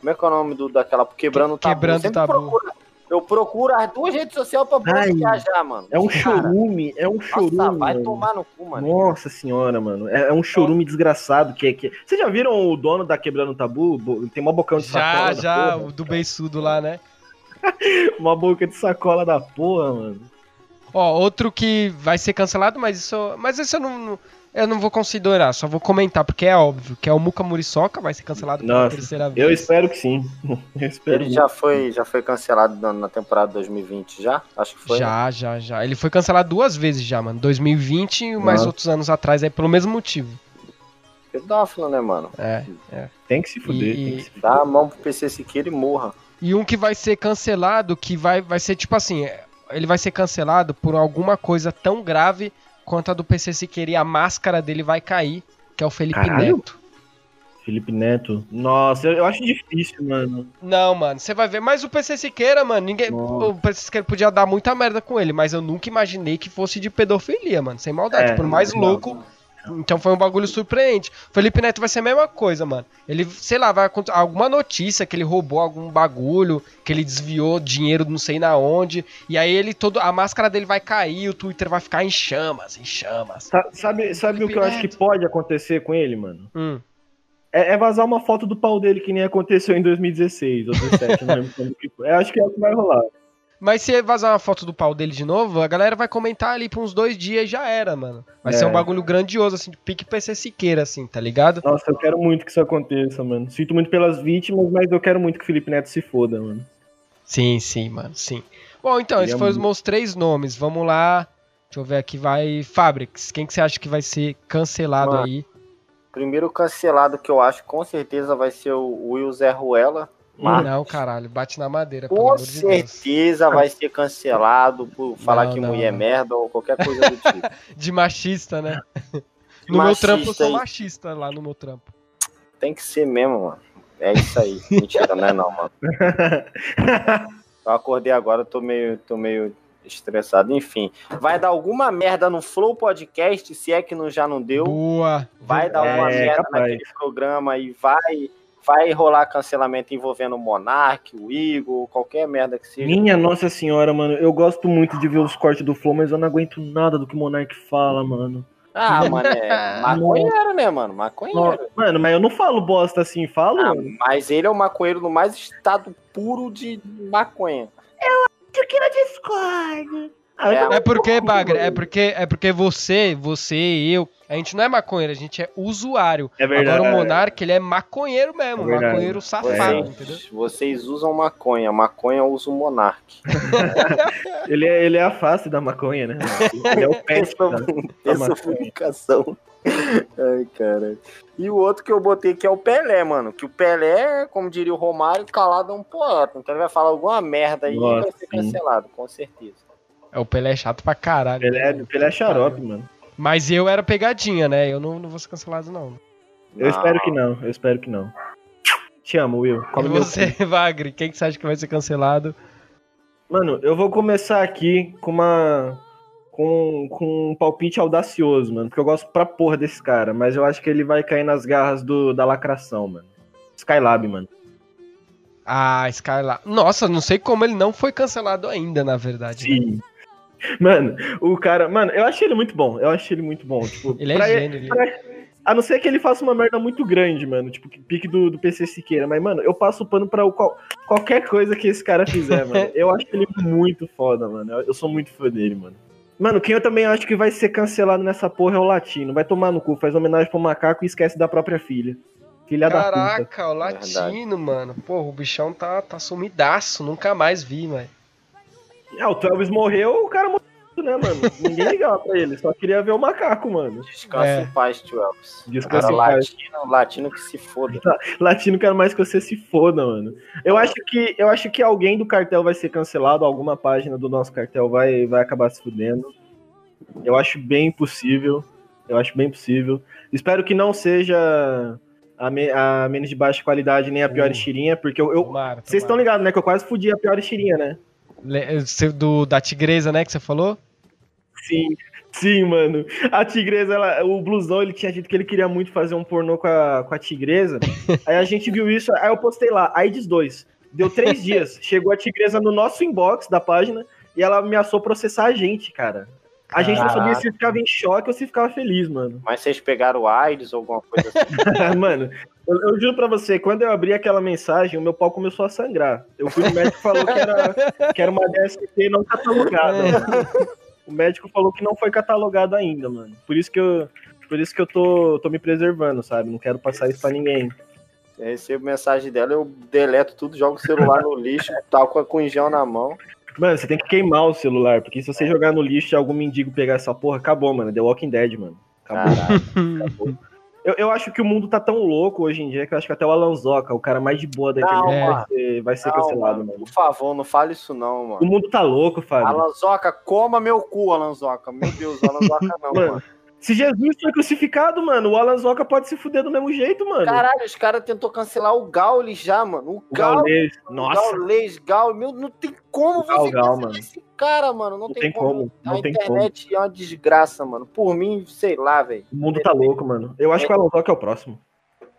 Como é que é o nome do, daquela? Quebrando Tabu. Quebrando Tabu. Procuro, eu procuro as duas redes sociais pra poder viajar, mano. É um chorume, é um chorume. Nossa, vai mano. tomar no cu, mano. Nossa senhora, mano. É, é um chorume é. desgraçado que é que. Vocês já viram o dono da Quebrando Tabu? Tem uma bocão de já, sacola. Já, já, o do beiçudo lá, né? uma boca de sacola da porra, mano. Ó, outro que vai ser cancelado, mas isso. Mas isso eu não eu não vou considerar, só vou comentar, porque é óbvio que é o Muka Muriçoca, vai ser cancelado pela terceira vez. Eu espero que sim. Espero Ele já foi, já foi cancelado na temporada 2020, já? Acho que foi. Já, né? já, já. Ele foi cancelado duas vezes já, mano. 2020 e mais outros anos atrás, aí pelo mesmo motivo. Pedófilo, né, mano? É, é. Tem que se fuder. E... Que se Dá a mão pro PC Siqueira e morra. E um que vai ser cancelado, que vai, vai ser tipo assim, ele vai ser cancelado por alguma coisa tão grave quanto a do PC Siqueira e a máscara dele vai cair, que é o Felipe Caralho. Neto. Felipe Neto. Nossa, eu acho difícil, mano. Não, mano, você vai ver. Mas o PC Siqueira, mano, ninguém. Nossa. O PC Siqueira podia dar muita merda com ele, mas eu nunca imaginei que fosse de pedofilia, mano. Sem maldade. É, Por mais louco. Então foi um bagulho surpreendente. Felipe Neto vai ser a mesma coisa, mano. Ele, sei lá, vai acontecer alguma notícia que ele roubou algum bagulho, que ele desviou dinheiro não sei na onde, e aí ele todo a máscara dele vai cair, o Twitter vai ficar em chamas, em chamas. Sabe, sabe o que eu acho que pode acontecer com ele, mano? Hum. É, é, vazar uma foto do pau dele que nem aconteceu em 2016 ou 2017, não lembro quando que foi. Eu acho que é o que vai rolar. Mas se vazar uma foto do pau dele de novo, a galera vai comentar ali por uns dois dias e já era, mano. Vai é. ser um bagulho grandioso, assim, de pique PC Siqueira, assim, tá ligado? Nossa, eu quero muito que isso aconteça, mano. Sinto muito pelas vítimas, mas eu quero muito que o Felipe Neto se foda, mano. Sim, sim, mano, sim. Bom, então, esses foram os meus três nomes. Vamos lá. Deixa eu ver aqui, vai. Fabrics. Quem que você acha que vai ser cancelado mano, aí? Primeiro cancelado que eu acho com certeza vai ser o Will Zé Ruela. Mas, não, caralho, bate na madeira. Com certeza de vai ser cancelado por falar não, que não, mulher não. é merda ou qualquer coisa do tipo. de machista, né? De no machista meu trampo eu sou machista lá no meu trampo. Tem que ser mesmo, mano. É isso aí. Mentira, não é não, mano. Eu acordei agora, tô meio, tô meio estressado. Enfim, vai dar alguma merda no Flow Podcast, se é que não, já não deu. Boa. Vai dar alguma é, merda capaz. naquele programa e vai vai rolar cancelamento envolvendo o Monark, o Igor, qualquer merda que seja. Minha Nossa Senhora, mano, eu gosto muito de ver os cortes do Flow, mas eu não aguento nada do que o Monark fala, mano. Ah, mano, é maconheiro, né, mano? Maconheiro. Mano, mas eu não falo bosta assim, falo. Ah, mas ele é o maconheiro no mais estado puro de maconha. Eu acho que não discordo. É, é porque, Bagre, é porque, é porque você, você e eu, a gente não é maconheiro, a gente é usuário. É verdade. Agora o Monark, ele é maconheiro mesmo, é maconheiro safado, entendeu? Vocês usam maconha, maconha usa o Monark. ele, é, ele é a face da maconha, né? Ele é o pet da, da Ai, cara. E o outro que eu botei aqui é o Pelé, mano. Que o Pelé, como diria o Romário, calado é um poeta. Então ele vai falar alguma merda aí Nossa, e vai ser cancelado, com certeza. É, o Pelé é chato pra caralho. Pelé, né? Pelé é xarope, mano. Mas eu era pegadinha, né? Eu não, não vou ser cancelado, não. Eu não. espero que não, eu espero que não. Te amo, Will. Come e você, Vagre, quem que você acha que vai ser cancelado? Mano, eu vou começar aqui com uma. Com, com um palpite audacioso, mano. Porque eu gosto pra porra desse cara, mas eu acho que ele vai cair nas garras do, da lacração, mano. Skylab, mano. Ah, Skylab. Nossa, não sei como ele não foi cancelado ainda, na verdade. Né? Sim. Né? Mano, o cara. Mano, eu achei ele muito bom. Eu achei ele muito bom. Tipo, ele é gênio. Ele... Pra, a não ser que ele faça uma merda muito grande, mano. Tipo, pique do, do PC Siqueira. Mas, mano, eu passo o pano pra o, qual, qualquer coisa que esse cara fizer, mano. Eu acho ele muito foda, mano. Eu, eu, sou muito fã dele, mano. Mano, quem eu também acho que vai ser cancelado nessa porra é o Latino. Vai tomar no cu, faz homenagem pro macaco e esquece da própria filha. Filha Caraca, da puta. Caraca, o Latino, mano. Porra, o bichão tá, tá sumidaço. Nunca mais vi, mano. É, o Travis morreu, o cara morreu né, mano? Ninguém ligava pra ele, só queria ver o macaco, mano. Descansa é. em paz, Twelves. Descansa em paz. Latino, latino que se foda. Latino quero mais que você se foda, mano. Eu acho que, eu acho que alguém do cartel vai ser cancelado, alguma página do nosso cartel vai, vai acabar se fudendo. Eu acho bem possível. Eu acho bem possível. Espero que não seja a, me, a menos de baixa qualidade nem a pior uh, porque eu. Vocês estão ligados, né? Que eu quase fudi a pior estirinha, né? Do, da tigresa, né? Que você falou? Sim. Sim, mano. A tigresa, ela, o blusão, ele tinha dito que ele queria muito fazer um pornô com a, com a tigresa. aí a gente viu isso, aí eu postei lá, AIDS 2. Deu três dias. Chegou a tigresa no nosso inbox da página e ela ameaçou processar a gente, cara. A gente não sabia se ficava em choque ou se ficava feliz, mano. Mas vocês pegaram AIDS ou alguma coisa assim? mano, eu, eu, juro pra você, quando eu abri aquela mensagem, o meu pau começou a sangrar. Eu fui no médico e falou que era, que era uma DST não catalogada. o médico falou que não foi catalogado ainda, mano. Por isso que eu, por isso que eu tô, tô me preservando, sabe? Não quero passar isso pra ninguém. Eu recebo mensagem dela, eu deleto tudo, jogo o celular no lixo, tal com a cunjão na mão. Mano, você tem que queimar o celular, porque se você jogar no lixo e algum mendigo pegar essa porra, acabou, mano. The Walking Dead, mano. Acabou. acabou. Eu, eu acho que o mundo tá tão louco hoje em dia que eu acho que até o Alanzoca, o cara mais de boa é. vai ser, vai ser não, cancelado, mano. Por favor, não fale isso não, mano. O mundo tá louco, Fábio. Alanzoca, coma meu cu, Alanzoca. Meu Deus, Alanzoca não, mano. mano. Se Jesus foi crucificado, mano, o Alan Zoca pode se fuder do mesmo jeito, mano. Caralho, os caras tentou cancelar o Gaules já, mano. O, o Gaules. Nossa. O Gaules, Gaules. Meu, não tem como você Gal, Gal, mano. esse cara, mano. Não, não tem, tem, como. Não a tem internet como. é uma desgraça, mano. Por mim, sei lá, velho. O mundo tá louco, mano. Eu acho é. que o Alan Zoca é o próximo.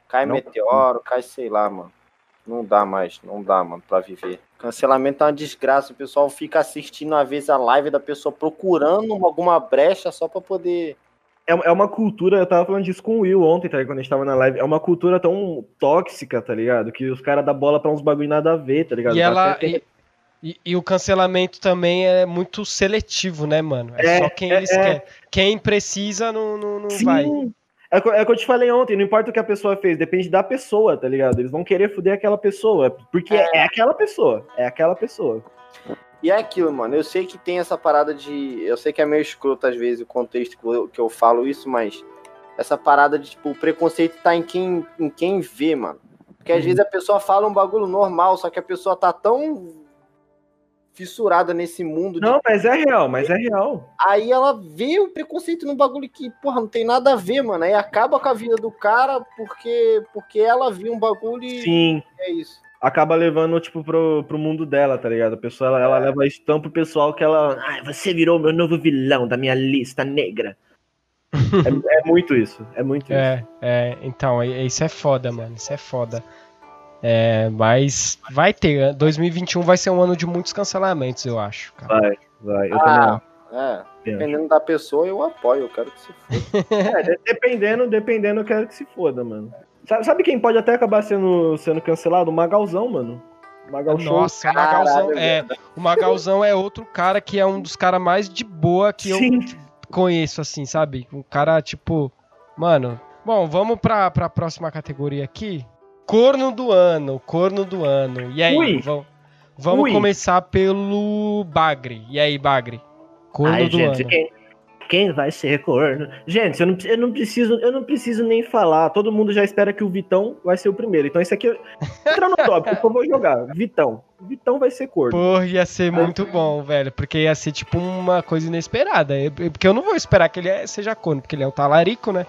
Cai não. meteoro, cai sei lá, mano. Não dá mais, não dá, mano, pra viver. Cancelamento é uma desgraça. O pessoal fica assistindo, às vezes, a live da pessoa procurando alguma brecha só pra poder é, é uma cultura, eu tava falando disso com o Will ontem, tá, quando a gente tava na live, é uma cultura tão tóxica, tá ligado? Que os caras dão bola pra uns bagulho nada a ver, tá ligado? E ela. E, e, e, o cancelamento também é muito seletivo, né, mano? É, é só quem é, eles é. querem. Quem precisa não, não, não Sim. vai. É, é o que eu te falei ontem, não importa o que a pessoa fez, depende da pessoa, tá ligado? Eles vão querer foder aquela pessoa, porque é, é aquela pessoa, é aquela pessoa. E é aquilo, mano. Eu sei que tem essa parada de. Eu sei que é meio escroto às vezes o contexto que eu, que eu falo isso, mas essa parada de, tipo, o preconceito tá em quem, em quem vê, mano. Porque às uhum. vezes a pessoa fala um bagulho normal, só que a pessoa tá tão fissurada nesse mundo. Não, de... mas é real, mas é real. Aí ela vê o preconceito no bagulho que, porra, não tem nada a ver, mano. Aí acaba com a vida do cara porque, porque ela viu um bagulho e Sim. é isso acaba levando, tipo, pro, pro mundo dela, tá ligado? A pessoa, ela, ela leva isso tão pro pessoal que ela. Ai, você virou meu novo vilão da minha lista negra. é, é, muito isso, é muito é, isso. É, então, isso é foda, mano, isso é foda. É, mas vai ter, 2021 vai ser um ano de muitos cancelamentos, eu acho. Cara. Vai, vai, eu ah, também. É, dependendo da pessoa, eu apoio, eu quero que se foda. é, dependendo, dependendo, eu quero que se foda, mano. Sabe quem pode até acabar sendo, sendo cancelado? O Magalzão, mano. O Magal Nossa, o Magalzão, é, o Magalzão é outro cara que é um dos caras mais de boa que Sim. eu conheço, assim, sabe? Um cara, tipo, mano. Bom, vamos pra, pra próxima categoria aqui. Corno do ano, corno do ano. E aí, Ui. vamos, vamos Ui. começar pelo Bagre. E aí, Bagre? Corno Ai, do gente, ano. Quem, vai ser corno? Gente, eu não, eu não, preciso, eu não preciso nem falar. Todo mundo já espera que o Vitão vai ser o primeiro. Então isso aqui entra no tópico eu vou jogar. Vitão. Vitão vai ser corno. Porra, ia ser muito bom, velho. Porque ia ser tipo uma coisa inesperada. Porque eu não vou esperar que ele é, seja corno, porque ele é o talarico, né?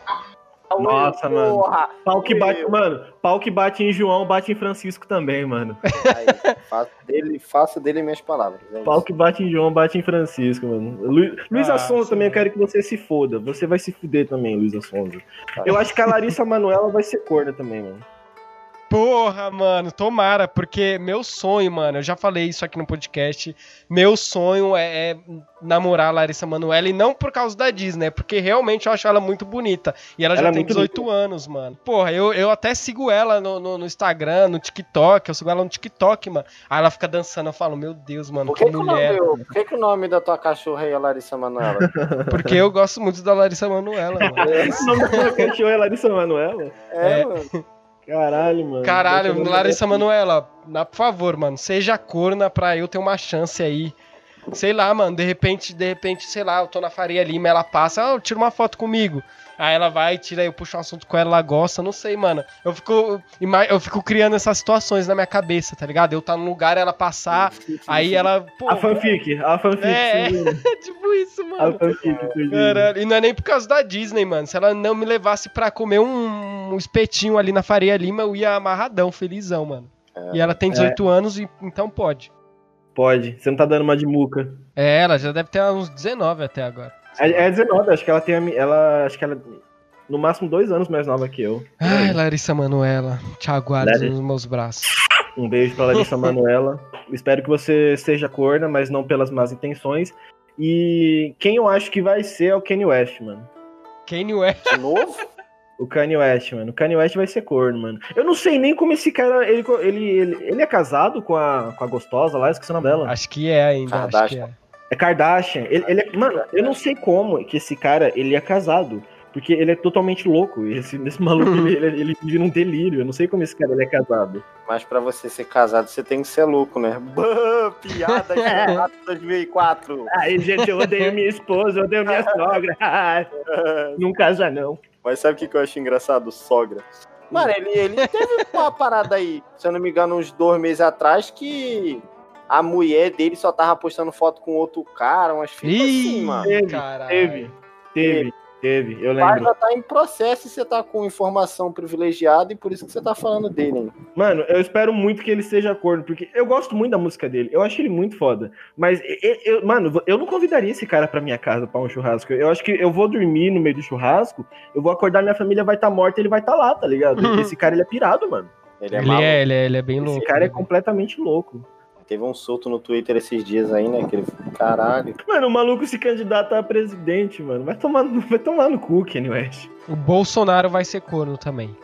Nossa, mano. Pau que bate, mano. Pau que bate em João, bate em Francisco também, mano. Aí, faço, dele, faço dele minhas palavras. É Pau que bate em João, bate em Francisco, mano. Lu, Luiz ah, Assonso também, eu quero que você se foda. Você vai se fuder também, Luiz Assonso. Eu acho que a Larissa Manoela vai ser corna também, mano. Porra, mano, tomara, porque meu sonho, mano, eu já falei isso aqui no podcast. Meu sonho é, é namorar a Larissa Manoela e não por causa da Disney, é porque realmente eu acho ela muito bonita. E ela, ela já é tem 18 bonita. anos, mano. Porra, eu, eu até sigo ela no, no, no, Instagram, no TikTok, eu sigo ela no TikTok, mano. Aí ela fica dançando, eu falo, meu Deus, mano, por que, que mulher. Nome, por que, que o nome da tua cachorra é a Larissa Manoela? porque eu gosto muito da Larissa Manoela, mano. o nome da tua cachorra é Larissa Manoela? É, é. mano. Caralho, mano. Caralho, Larissa Manoela, na, por favor, mano, seja corna pra eu ter uma chance aí. Sei lá, mano, de repente, de repente, sei lá, eu tô na Faria Lima, ela passa, ah, tira uma foto comigo. Aí ela vai, tira, eu puxo um assunto com ela, ela gosta, não sei, mano. Eu fico, eu fico criando essas situações na minha cabeça, tá ligado? Eu tá num lugar, ela passar, aí ela. Pô, a fanfic, a fanfic. É, tipo isso, mano. Caralho. E não é nem por causa da Disney, mano. Se ela não me levasse pra comer um, um espetinho ali na Faria Lima, eu ia amarradão, felizão, mano. É. E ela tem 18 é. anos, e então pode. Pode. Você não tá dando uma de muca. É, ela já deve ter uns 19 até agora. É, é 19, acho que ela tem. Ela, acho que ela. No máximo dois anos mais nova que eu. Ai, Larissa Manuela. Te aguardo Larissa. nos meus braços. Um beijo pra Larissa Manuela. Espero que você seja corna, mas não pelas más intenções. E quem eu acho que vai ser é o Kanye West, mano. Kanye West? De novo? O Kanye West, mano. O Kanye West vai ser corno, mano. Eu não sei nem como esse cara. Ele, ele, ele, ele é casado com a, com a gostosa lá, esqueci o nome dela. Acho que é ainda. Kardashian. Acho que é. é Kardashian. Ele, ele é, mano, eu não sei como que esse cara ele é casado. Porque ele é totalmente louco. Esse, esse maluco, ele, ele, ele, vive num delírio. Eu não sei como esse cara ele é casado. Mas para você ser casado, você tem que ser louco, né? Bã, piada de 2004. Ai, gente, eu odeio minha esposa, eu odeio minha sogra. não casa, não. Mas sabe o que, que eu acho engraçado? Sogra. Mano, ele, ele teve uma parada aí, se eu não me engano, uns dois meses atrás, que a mulher dele só tava postando foto com outro cara, umas fitas assim, mano. Teve, teve, teve. Teve, eu lembro. Mas já tá em processo e você tá com informação privilegiada e por isso que você tá falando dele, hein? Mano, eu espero muito que ele seja corno, porque eu gosto muito da música dele. Eu acho ele muito foda. Mas, eu, eu, mano, eu não convidaria esse cara pra minha casa pra um churrasco. Eu acho que eu vou dormir no meio do churrasco, eu vou acordar, minha família vai estar tá morta e ele vai estar tá lá, tá ligado? Uhum. Esse cara, ele é pirado, mano. Ele é, ele é, ele é, ele é bem louco. Esse cara é completamente louco. Teve um solto no Twitter esses dias aí, né? Que ele. Caralho. Mano, o maluco se candidata a presidente, mano. Vai tomar, vai tomar no cu, Kanye West. O Bolsonaro vai ser corno também.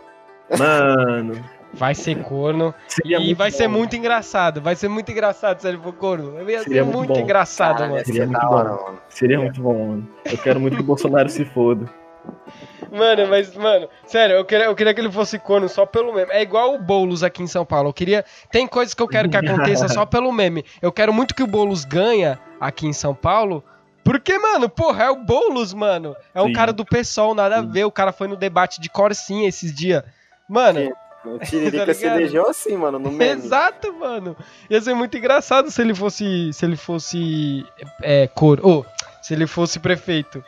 Mano. Vai ser corno. Seria e vai bom. ser muito engraçado. Vai ser muito engraçado se ele for corno. Vai ser Seria muito, muito engraçado, Cara, mano. Seria muito bom. mano. Seria muito bom, mano. Eu quero muito que o Bolsonaro se foda. Mano, mas, mano, sério, eu queria, eu queria que ele fosse corno só pelo meme. É igual o Boulos aqui em São Paulo. Eu queria. Tem coisas que eu quero que aconteça só pelo meme. Eu quero muito que o Boulos ganha aqui em São Paulo. Porque, mano, porra, é o Boulos, mano. É um cara do PSOL, nada Sim. a ver. O cara foi no debate de Corsinha esses dias. Mano. Sim. O Tiririca tá se elegeu assim, mano, no meme. Exato, mano. Ia ser muito engraçado se ele fosse. Se ele fosse. É, cor. Ou, oh, se ele fosse prefeito.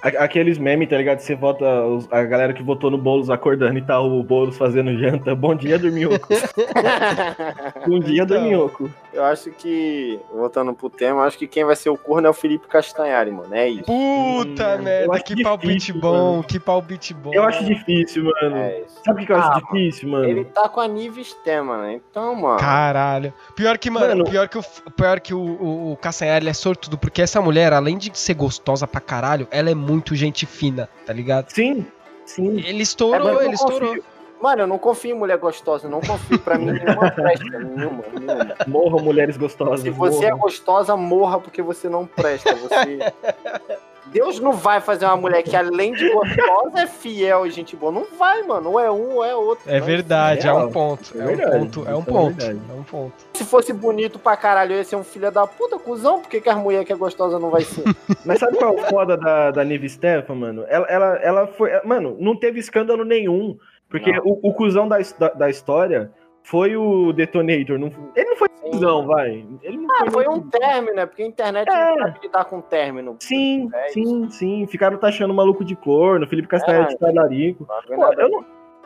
Aqueles memes, tá ligado? Você vota a galera que votou no Boulos acordando e tá o Boulos fazendo janta. Bom dia, Dorminhoco. Bom dia, então, Dorminhoco. Eu acho que, voltando pro tema, acho que quem vai ser o corno é o Felipe Castanhari, mano. É isso. Puta hum, merda, que palpite bom, mano. que palpite bom. Eu acho difícil, mano. É Sabe o que eu ah, acho difícil, mano? Ele tá com a Nives tema, né? Então, mano. Caralho. Pior que, mano, mano pior que, o, pior que o, o, o Castanhari é sortudo, porque essa mulher, além de ser gostosa pra caralho, ela é muito gente fina, tá ligado? Sim, sim. Ele estourou, é, ele estourou. Mano, eu não confio em mulher gostosa, não confio. Pra mim, nenhuma presta, nenhuma, nenhuma. Morra, mulheres gostosas. Se você é morra. é gostosa, morra porque você não presta. Você. Deus não vai fazer uma mulher que, além de gostosa, é fiel e gente boa. Não vai, mano. Ou é um ou é outro. É verdade, é, é um ponto. É, é um ponto. É um ponto. É, um ponto. Se fosse bonito pra caralho, eu ia ser um filho da puta, cuzão. Por que, que a mulher que é gostosa não vai ser? Mas sabe qual é o foda da, da Nive Stefan, mano? Ela, ela, ela foi. Mano, não teve escândalo nenhum. Porque o, o cuzão da, da, da história foi o Detonator. Não, ele não foi cuzão, vai. Ele não ah, foi, foi um término, né? Porque a internet é. não sabe lidar com término. Sim, é sim, sim. Ficaram taxando o maluco de corno, Felipe Castanhari é, de talarico. Pô, eu não,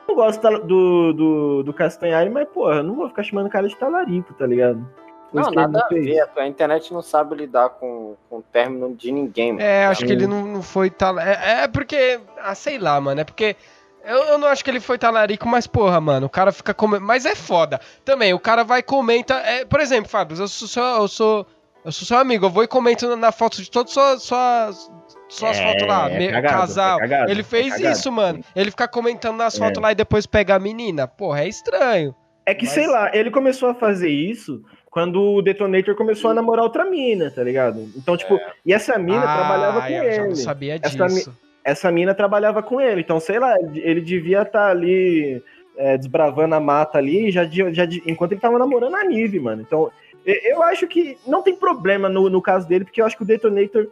não gosto do, do, do Castanhari, mas, porra, eu não vou ficar chamando o cara de talarico, tá ligado? Não, nada a ver. A internet não sabe lidar com, com o término de ninguém. Mano. É, acho que ele não, não foi tal. É, é porque. Ah, sei lá, mano. É porque eu, eu não acho que ele foi talarico, mas porra, mano, o cara fica comendo. Mas é foda. Também, o cara vai e comenta. É, por exemplo, Fábio, eu sou, seu, eu sou. Eu sou seu amigo, eu vou e comento na foto de todas suas, suas, suas é, fotos lá, é cagado, casal. É cagado, ele fez é isso, mano. Ele ficar comentando nas fotos é. lá e depois pegar a menina. Porra, é estranho. É que, mas... sei lá, ele começou a fazer isso quando o Detonator começou a namorar outra mina, tá ligado? Então, tipo, é. e essa mina ah, trabalhava com eu ele. Eu não sabia disso. Essa, essa mina trabalhava com ele. Então, sei lá, ele devia estar tá ali é, desbravando a mata ali, já, já, enquanto ele tava namorando a Nive, mano. Então, eu acho que não tem problema no, no caso dele, porque eu acho que o Detonator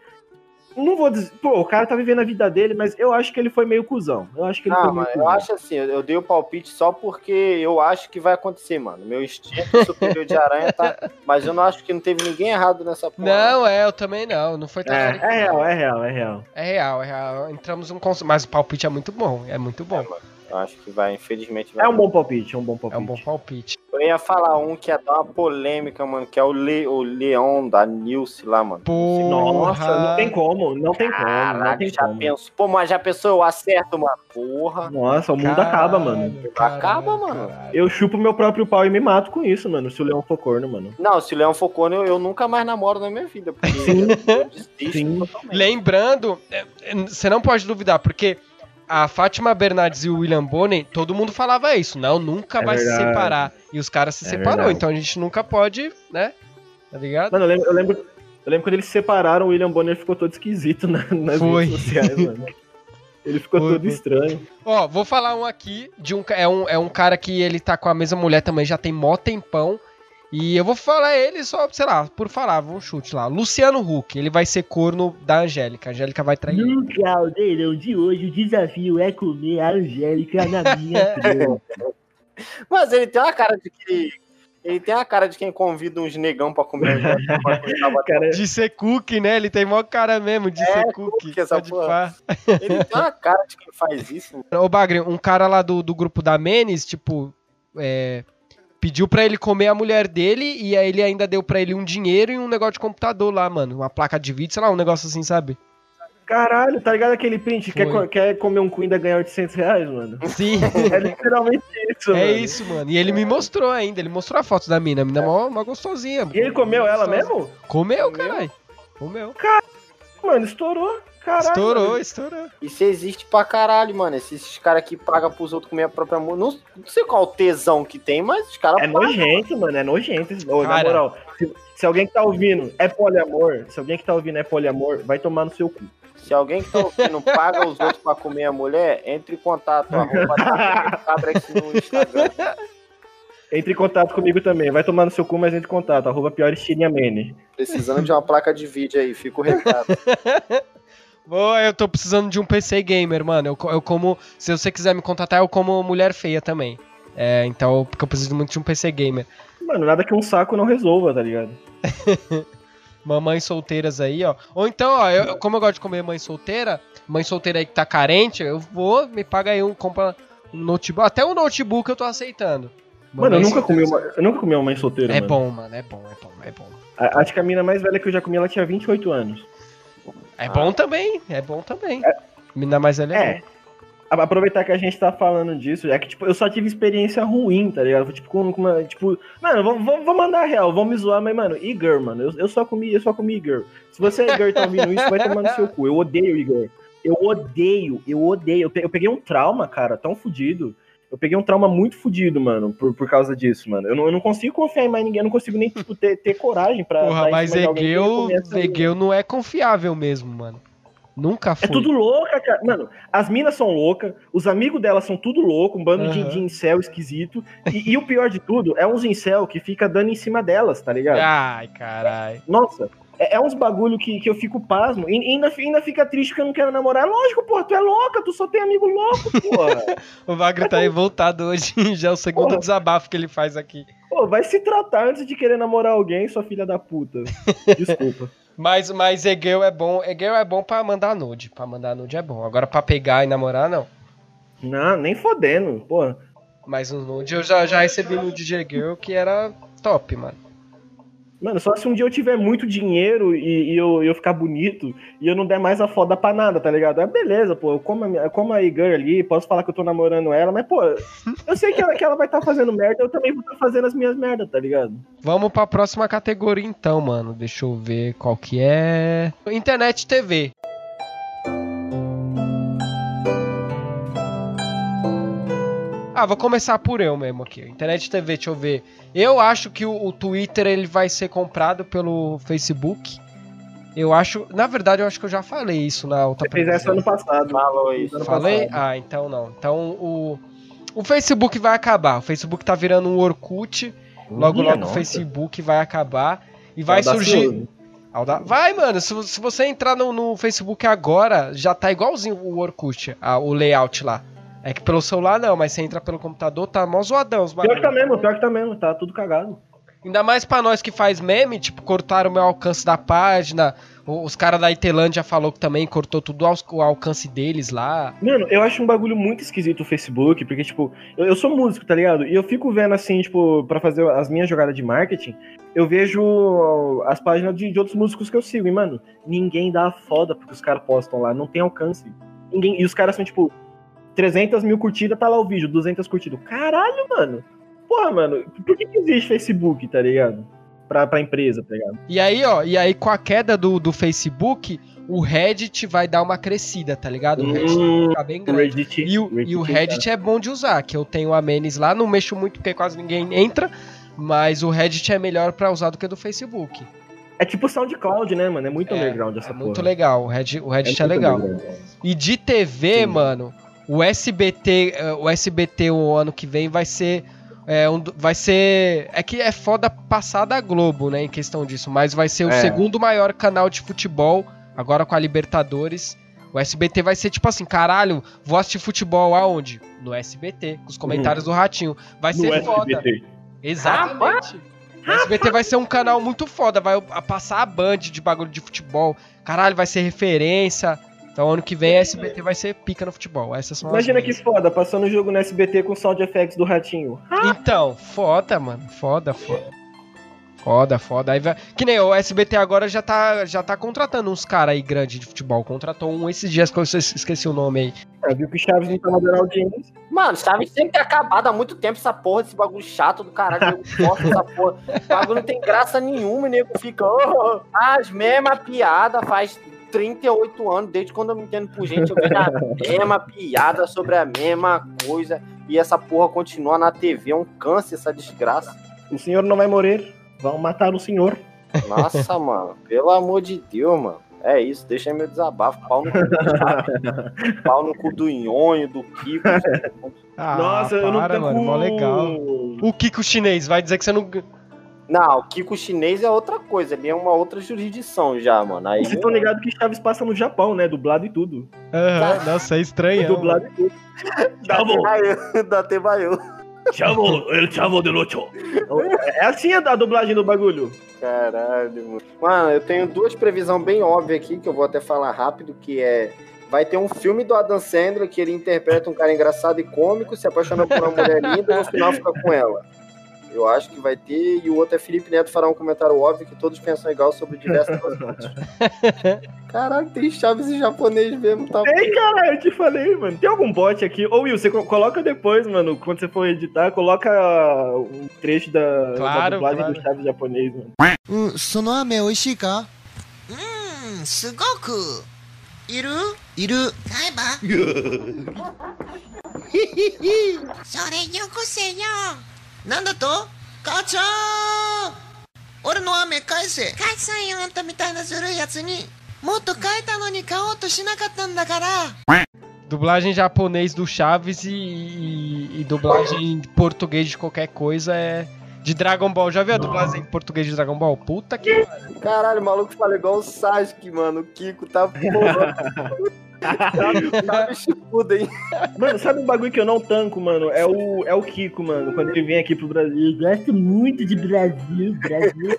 não vou dizer. Pô, o cara tá vivendo a vida dele, mas eu acho que ele foi meio cuzão. Eu acho que ele não, foi meio Eu acho assim, eu dei o palpite só porque eu acho que vai acontecer, mano. Meu instinto superior de aranha tá. Mas eu não acho que não teve ninguém errado nessa porra. Não, é, eu também não. Não foi tão é, é real, é real, é real. É real, é real. Entramos um consenso. Mas o palpite é muito bom. É muito bom. É, eu acho que vai, infelizmente. Vai é um bom palpite, é um bom palpite. É um bom palpite. Eu ia falar um que ia dar uma polêmica, mano, que é o, Le, o Leon da Nilce lá, mano. Porra. Nossa, não tem como, não tem Caraca, como. Não tem já como. Penso, pô, mas já pensou, eu acerto, mano. Porra. Nossa, o mundo caralho, acaba, mano. Caralho, acaba, mano. Caralho. Eu chupo meu próprio pau e me mato com isso, mano, se o Leão for corno, mano. Não, se o Leão for corno, eu, eu nunca mais namoro na minha vida. Porque Sim. eu Sim. Lembrando, é, é, você não pode duvidar, porque a Fátima Bernardes e o William Bonner, todo mundo falava isso. Não, nunca é vai verdade. se separar. E os caras se é separou, verdade. então a gente nunca pode, né? Tá ligado? Mano, eu lembro, eu lembro, eu lembro quando eles se separaram, o William Bonner ficou todo esquisito na, nas Foi. redes sociais, mano. Ele ficou Foi. todo estranho. Ó, vou falar um aqui de um é, um é um cara que ele tá com a mesma mulher também já tem mó tempão. E eu vou falar ele só, sei lá, por falar, vamos chute lá. Luciano Huck, ele vai ser corno da Angélica. A Angélica vai trair No caldeirão de hoje, o desafio é comer a Angélica na minha frente. Mas ele tem uma cara de que. Ele tem a cara de quem convida uns negão pra comer. cara, de ser cookie, né? Ele tem maior cara mesmo de é, ser cookie. cookie essa porra. Ele tem uma cara de quem faz isso. Ô, Bagre, um cara lá do, do grupo da Menes, tipo, é, pediu para ele comer a mulher dele e aí ele ainda deu para ele um dinheiro e um negócio de computador lá, mano. Uma placa de vídeo, sei lá, um negócio assim, sabe? Caralho, tá ligado aquele print? Quer, quer comer um cu ainda ganhar 800 reais, mano? Sim. é literalmente isso, é mano. Isso, mano. E ele me mostrou ainda, ele mostrou a foto da mina. A mina é mó, mó gostosinha. E ele comeu ela mesmo? Comeu, caralho. Comeu. Caralho, mano, estourou. Caralho, estourou, mano. estourou. Isso existe pra caralho, mano. Esses, esses caras que pagam pros outros comer a própria mulher. Não, não, sei qual o tesão que tem, mas os caras. É pagam. nojento, mano. É nojento. Cara, na moral, se, se, alguém que tá ouvindo é poliamor, se alguém que tá ouvindo é poliamor, vai tomar no seu cu. Se alguém que tá ouvindo paga os outros pra comer a mulher, entre em contato. Arroba, no Instagram. Entre em contato comigo também. Vai tomar no seu cu, mas entre em contato. Arroba pior Precisando de uma placa de vídeo aí, fica o recado. eu tô precisando de um PC gamer, mano. Eu, eu como. Se você quiser me contatar, eu como mulher feia também. É, então, porque eu preciso muito de um PC gamer. Mano, nada que um saco não resolva, tá ligado? Mamães solteiras aí, ó. Ou então, ó, eu, como eu gosto de comer mãe solteira, mãe solteira aí que tá carente, eu vou, me paga aí um, compra um notebook. Até um notebook eu tô aceitando. Mano, eu nunca, comi uma, eu nunca comi uma mãe solteira. É mano. bom, mano, é bom, é bom, é bom. acho que a mina mais velha que eu já comi, ela tinha 28 anos. É ah. bom também, é bom também. É. Mina mais velha é, é. Aproveitar que a gente tá falando disso, é que, tipo, eu só tive experiência ruim, tá ligado? Tipo, com, com uma, tipo, mano, vou, vou, mandar real, vou me zoar, mas, mano, Igor, mano, eu, eu só comi, eu só comi Igor. Se você, Igor, tá ouvindo isso, vai tomar no seu cu. Eu odeio Igor. Eu odeio, eu odeio. Eu peguei um trauma, cara, tão fodido. Eu peguei um trauma muito fodido, mano, por, por causa disso, mano. Eu não, eu não consigo confiar em mais ninguém, eu não consigo nem, tipo, ter, ter coragem pra. Porra, mas Egeu, Egeu não é confiável mesmo, mano. Nunca foi. É tudo louca, cara. Mano, as minas são loucas, os amigos delas são tudo louco, um bando uhum. de, de incel esquisito. E, e, o pior de tudo é uns incel que fica dando em cima delas, tá ligado? Ai, caralho. Nossa, é, é, uns bagulho que, que eu fico pasmo. E ainda, ainda fica triste que eu não quero namorar. Lógico, porra, tu é louca, tu só tem amigo louco, porra. o Wagner tá revoltado hoje, já é o segundo porra. desabafo que ele faz aqui. Pô, vai se tratar antes de querer namorar alguém, sua filha da puta. Desculpa. Mas, mas Egeu é bom. Egeu é bom pra mandar nude. Pra mandar nude é bom. Agora pra pegar e namorar, não. Não, nem fodendo, porra. Mas o nude eu já, já recebi nude de Egeu que era top, mano. Mano, só se um dia eu tiver muito dinheiro e, e eu, eu ficar bonito e eu não der mais a foda pra nada, tá ligado? É beleza, pô. Eu como, a, como a Igor ali, posso falar que eu tô namorando ela, mas, pô, eu sei que ela, que ela vai estar tá fazendo merda, eu também vou estar tá fazendo as minhas merdas, tá ligado? Vamos pra próxima categoria então, mano. Deixa eu ver qual que é. Internet TV. Ah, vou começar por eu mesmo aqui. Internet TV, deixa eu ver. Eu acho que o, o, Twitter ele vai ser comprado pelo Facebook. Eu acho, na verdade, eu acho que eu já falei isso na outra Você fez essa ano passado. Falou isso. Falei? Passado. Ah, então não. Então o o Facebook vai acabar. O Facebook tá virando um Orkut. Logo, logo o Facebook vai acabar e vai surgir Vai, mano, se, se você entrar no, no, Facebook agora, já tá igualzinho o Orkut, a, o layout lá. É que pelo celular não, mas você entra pelo computador, tá mó zoadão os Pior que tá mesmo, pior que tá mesmo, tá tudo cagado. Ainda mais pra nós que faz meme, tipo, cortaram o meu alcance da página. Os caras da Itelândia falou que também cortou tudo o alcance deles lá. Mano, eu acho um bagulho muito esquisito o Facebook, porque, tipo, eu, eu sou músico, tá ligado? E eu fico vendo assim, tipo, para fazer as minhas jogadas de marketing, eu vejo as páginas de, de, outros músicos que eu sigo. E, mano, ninguém dá foda porque os caras postam lá, não tem alcance. Ninguém, e os caras são, tipo, 300 mil curtidas, tá lá o vídeo, 200 curtidas. Caralho, mano. Porra, mano, por que, que existe Facebook, tá ligado? Pra, pra empresa, tá ligado? E aí, ó, e aí com a queda do, do Facebook, o Reddit vai dar uma crescida, tá ligado? O Reddit hum, vai ficar bem grande. Reddit, e, o, Reddit, e o Reddit é bom de usar, que eu tenho a Menes lá, não mexo muito porque quase ninguém entra, mas o Reddit é melhor para usar do que do Facebook. É tipo SoundCloud, né, mano? É muito é, underground essa é porra. Muito legal, o Reddit, o Reddit é, é legal. E de TV, Sim. mano, o SBT, eh, o SBT o ano que vem vai ser é, um, vai ser. É que é foda passar da Globo, né? Em questão disso. Mas vai ser o é. segundo maior canal de futebol, agora com a Libertadores. O SBT vai ser tipo assim, caralho, vou assistir futebol aonde? No SBT, com os comentários uhum. do Ratinho. Vai ser no foda. SBT. Exatamente. O SBT vai ser um canal muito foda, vai passar a band de bagulho de futebol. Caralho, vai ser referência. Então ano que vem a SBT vai ser pica no futebol. Essas são Imagina que foda, passando o jogo no SBT com sound effects do ratinho. Então, foda, mano. Foda, foda. Foda, foda. Aí vai... Que nem o SBT agora já tá, já tá contratando uns caras aí grandes de futebol. Contratou um esses dias que eu esqueci o nome aí. É, viu que o Chaves não tava dando audiência. Mano, Chaves tem que ter acabado há muito tempo essa porra, esse bagulho chato do caralho. Eu gosto dessa porra. O bagulho não tem graça nenhuma, nego fica. Oh, as mesmas piadas faz 38 anos, desde quando eu me entendo por gente, eu vejo a mesma piada sobre a mesma coisa e essa porra continua na TV, é um câncer essa desgraça. O senhor não vai morrer, vão matar o senhor. Nossa, mano, pelo amor de Deus, mano. É isso, deixa aí meu desabafo. Pau no cu do pau no cu do Nhonho, do Kiko. Ah, Nossa, para, eu não tenho... mano, mó legal. O Kiko chinês, vai dizer que você não não, o Kiko chinês é outra coisa, ele é uma outra jurisdição já, mano. Aí, Vocês estão ligados que Chaves passa no Japão, né? Dublado e tudo. Aham, uhum, nossa, é estranho. Dublado e tudo. Chavo! Da Tebaio. Chavo, el chavo de locho. É assim a dublagem do bagulho. Caralho, mano. Mano, eu tenho duas previsões bem óbvias aqui, que eu vou até falar rápido, que é... Vai ter um filme do Adam Sandler que ele interpreta um cara engraçado e cômico, se apaixona por uma mulher linda e no final fica com ela. Eu acho que vai ter, e o outro é Felipe Neto fará um comentário óbvio que todos pensam igual sobre diversas assuntos. Caraca, tem chaves em japonês mesmo, tá? Ei, cara, eu te falei, mano. Tem algum bot aqui? Ô, Will, você coloca depois, mano, quando você for editar, coloca um trecho da, claro, da dublagem claro. do chaves japonês, mano. Hum, seu nome é Oishika? Hum, sugoku. Iru? Iru. Saiba. Sore yoku senhor. く。いるいる。買えばそれよこせよ。なんだと母ちゃん俺の雨返せ返さんよあんたみたいなずるいやつにもっと変えたのに買おうとしなかったんだから Dublagem japonês do Chaves e, e, e dublagem português de qualquer coisa é de Dragon Ball. Já viu a dublagem em português de Dragon Ball? Puta que Caralho, o maluco fala igual o Sasuke, mano. O Kiko tá porra. chipudo, hein? Mano, sabe um bagulho que eu não tanco, mano? É o, é o Kiko, mano, quando ele vem aqui pro Brasil. Eu gosto muito de Brasil. Brasil,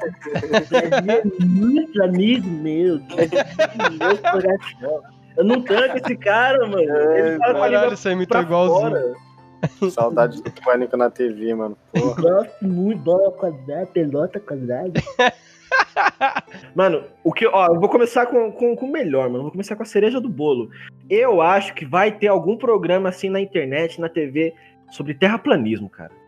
Brasil é muito amigo meu. Brasil, meu coração. Eu não tanco esse cara, mano. Ele fala Caralho, isso é muito igualzinho. Fora. Saudade do Pânico na TV, mano. Porra. Gosto muito, bola quadrada, pelota quadrada. Mano, o que. Ó, eu vou começar com, com, com o melhor, mano. Vou começar com a cereja do bolo. Eu acho que vai ter algum programa assim na internet, na TV, sobre terraplanismo, cara.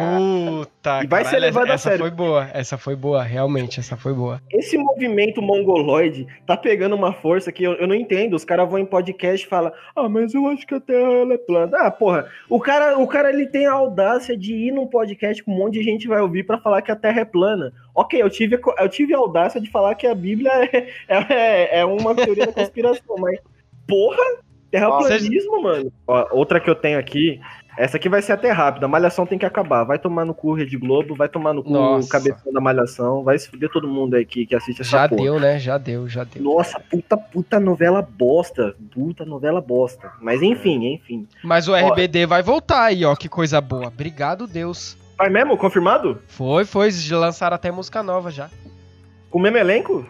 Puta, e vai ser levado essa, a sério. Essa foi boa, essa foi boa, realmente, essa foi boa. Esse movimento mongoloide tá pegando uma força que eu, eu não entendo. Os caras vão em podcast e falam: Ah, mas eu acho que a Terra ela é plana. Ah, porra, o cara, o cara ele tem a audácia de ir num podcast que um monte de gente vai ouvir para falar que a Terra é plana. Ok, eu tive, eu tive a audácia de falar que a Bíblia é, é, é uma teoria da conspiração, mas porra, Terraplanismo, mano. Ó, outra que eu tenho aqui essa aqui vai ser até rápida. A malhação tem que acabar. Vai tomar no cu Rede Globo, vai tomar no cu Nossa. cabeção da malhação, vai se fuder todo mundo aqui que assiste essa Já porra. deu, né? Já deu, já deu. Nossa, puta, puta novela bosta. Puta novela bosta. Mas enfim, enfim. Mas o RBD ó, vai voltar aí, ó. Que coisa boa. Obrigado, Deus. Vai mesmo? Confirmado? Foi, foi. Lançaram até música nova já. Com o mesmo elenco?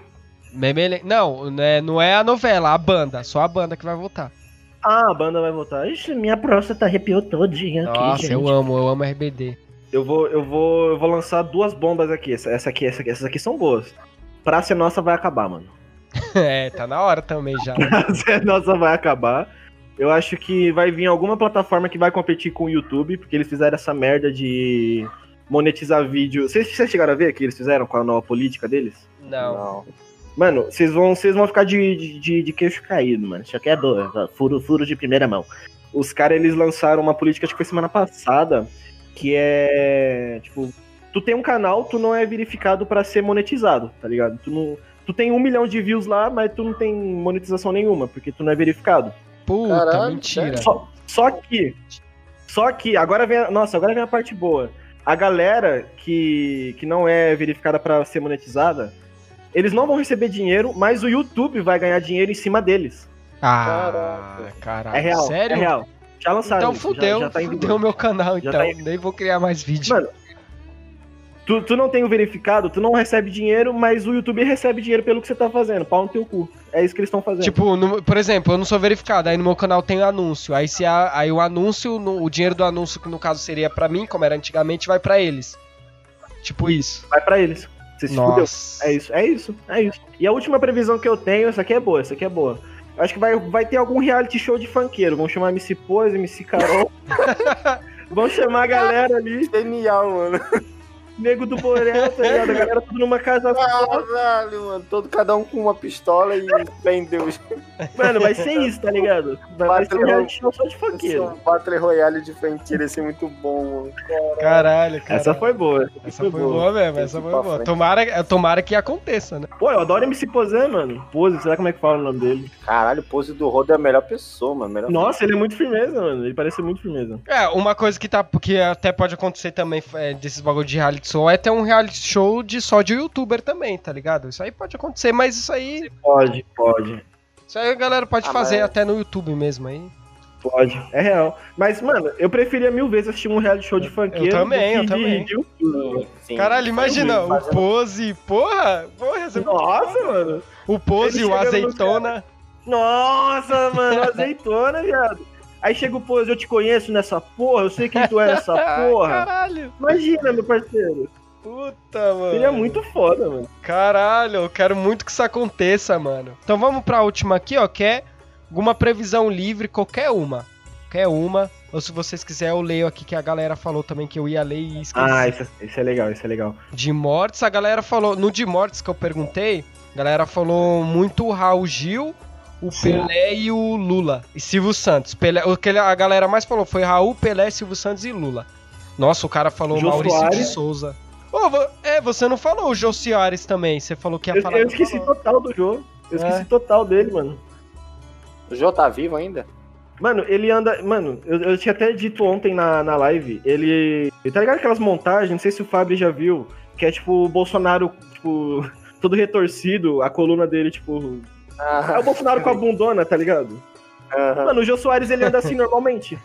Meme elenco. Não, né, não é a novela, a banda. Só a banda que vai voltar. Ah, a banda vai voltar. Ixi, minha próstata arrepiou todinha aqui, Nossa, gente. eu amo, eu amo RBD. Eu vou, eu vou, eu vou lançar duas bombas aqui. Essa, essa aqui, essa aqui, essas aqui são boas. Praça Nossa vai acabar, mano. é, tá na hora também já. Praça Nossa vai acabar. Eu acho que vai vir alguma plataforma que vai competir com o YouTube, porque eles fizeram essa merda de monetizar vídeo. Vocês, vocês chegaram a ver que eles fizeram com a nova política deles? Não. Não. Mano, vocês vão, vocês vão ficar de, de, de queixo caído, mano. Isso aqui é dor, furo, furo de primeira mão. Os caras, eles lançaram uma política, acho que foi semana passada, que é, tipo, tu tem um canal, tu não é verificado para ser monetizado, tá ligado? Tu, não, tu tem um milhão de views lá, mas tu não tem monetização nenhuma, porque tu não é verificado. Puta, Caralho, mentira. Só, só que, só que, agora vem, nossa, agora vem a parte boa. A galera que, que não é verificada para ser monetizada, eles não vão receber dinheiro, mas o YouTube vai ganhar dinheiro em cima deles. Ah, caralho. É real. Sério? É real. Já lançaram. Então fudeu, já, já tá fudeu o meu canal, já então. Tá Nem vou criar mais vídeo. Mano, tu, tu não tem o verificado, tu não recebe dinheiro, mas o YouTube recebe dinheiro pelo que você tá fazendo. Pau no teu cu. É isso que eles estão fazendo. Tipo, no, por exemplo, eu não sou verificado, aí no meu canal tem anúncio. Aí se a, aí o anúncio, no, o dinheiro do anúncio, que no caso seria para mim, como era antigamente, vai para eles. Tipo isso. Vai para eles. Você se fudeu. É isso, é isso, é isso. E a última previsão que eu tenho, essa aqui é boa, essa aqui é boa. Acho que vai, vai ter algum reality show de funkeiro. Vão chamar MC Pose, MC Carol. Vão chamar a galera ali. Genial, mano nego do Borel, tá ligado? A galera tudo numa casa só. Caralho, mano. Todo, cada um com uma pistola e prendeu. Mano, vai ser isso, tá ligado? Vai, vai ser um reality show só de funkeiro. Um Battle Royale de funkeiro, ia ser muito bom, mano. Caralho, cara. Essa foi boa. Essa, essa foi, foi boa. boa mesmo, essa foi boa. Tomara, tomara que aconteça, né? Pô, eu adoro MC Pose, mano. Pose, será como é que fala o nome dele? Caralho, Pose do Rodo é a melhor pessoa, mano. Melhor Nossa, pessoa. ele é muito firmeza, mano. Ele parece muito firmeza. É, uma coisa que tá. Que até pode acontecer também é, desses bagulho de reality show é ter um reality show de só de youtuber também, tá ligado? Isso aí pode acontecer, mas isso aí. Pode, pode. Isso aí a galera pode ah, fazer mas... até no YouTube mesmo aí. Pode, é real. Mas, mano, eu preferia mil vezes assistir um reality show de funkeiro. Eu também, eu também. De, de Sim, Caralho, imagina, o Pose, porra, porra. Você... Nossa, mano. O Pose, o Azeitona. Nossa, mano, azeitona, viado. Aí chega o Pose, eu te conheço nessa porra, eu sei quem tu é nessa porra. Caralho. Imagina, meu parceiro. Puta, mano. Seria muito foda, mano. Caralho, eu quero muito que isso aconteça, mano. Então vamos pra última aqui, ó, que é alguma previsão livre, qualquer uma. Qualquer uma. Ou se vocês quiserem, eu leio aqui que a galera falou também que eu ia ler e esqueci. Ah, isso, isso é legal, isso é legal. De mortes, a galera falou. No de mortes que eu perguntei, a galera falou muito o Raul Gil, o Pelé e o Lula. E Silvio Santos. Pelé, o que a galera mais falou foi Raul, Pelé, Silvio Santos e Lula. Nossa, o cara falou Jô Maurício Soares. de Souza. Oh, é, você não falou o Jô Soares também. Você falou que ia eu, falar. Eu esqueci falou. total do Jô. Eu esqueci é. total dele, mano. O Jô tá vivo ainda? Mano, ele anda. Mano, eu, eu tinha até dito ontem na, na live. Ele. Tá ligado aquelas montagens? Não sei se o Fábio já viu. Que é tipo o Bolsonaro, tipo, todo retorcido, a coluna dele, tipo. Ah, é o Bolsonaro com a bundona, tá ligado? Uhum. Mano, o Jô Soares ele anda assim normalmente.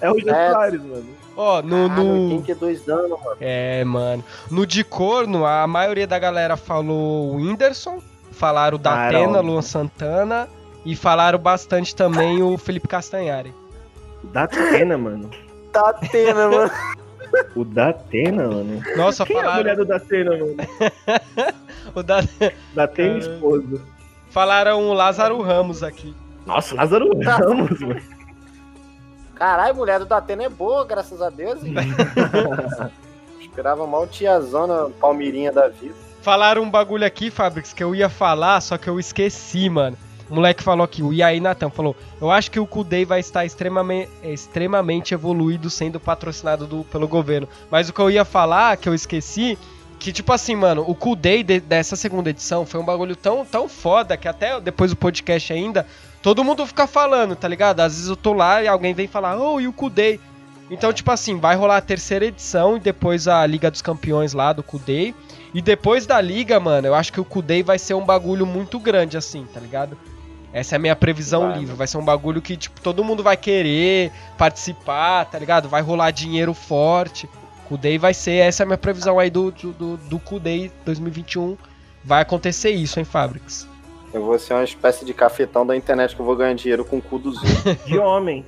é o Jô é. Soares, mano. Ó, no. no... 82 anos, mano. É, mano. No de corno, a maioria da galera falou o Whindersson, falaram o Datena, Luan Santana e falaram bastante também o Felipe Castanhari. O Datena, mano. Datena, mano. O Datena, mano. Nossa, Quem falaram... é a mulher do Datena, mano? o da... Datena esposo. Falaram o Lázaro Ramos aqui. Nossa, Lázaro Ramos, mano. Caralho, mulher do Datena é boa, graças a Deus. Esperava mal tiazona Palmeirinha da vida. Falaram um bagulho aqui, Fabrics, que eu ia falar, só que eu esqueci, mano. O moleque falou aqui, o Iaí Natan falou: Eu acho que o Kudei vai estar extremamente, extremamente evoluído sendo patrocinado do, pelo governo. Mas o que eu ia falar, que eu esqueci, que tipo assim, mano, o Cool Day de, dessa segunda edição foi um bagulho tão, tão foda que até depois do podcast ainda todo mundo fica falando, tá ligado? Às vezes eu tô lá e alguém vem falar, oh, e o Kudei? Então, tipo assim, vai rolar a terceira edição e depois a Liga dos Campeões lá do Kudei. E depois da Liga, mano, eu acho que o Kudei vai ser um bagulho muito grande, assim, tá ligado? Essa é a minha previsão vai, livre. Vai ser um bagulho que, tipo, todo mundo vai querer participar, tá ligado? Vai rolar dinheiro forte. Kudei vai ser, essa é a minha previsão aí do, do, do Kudei 2021. Vai acontecer isso, hein, Fabrics? Eu vou ser uma espécie de cafetão da internet que eu vou ganhar dinheiro com o cu dos outros. de homem.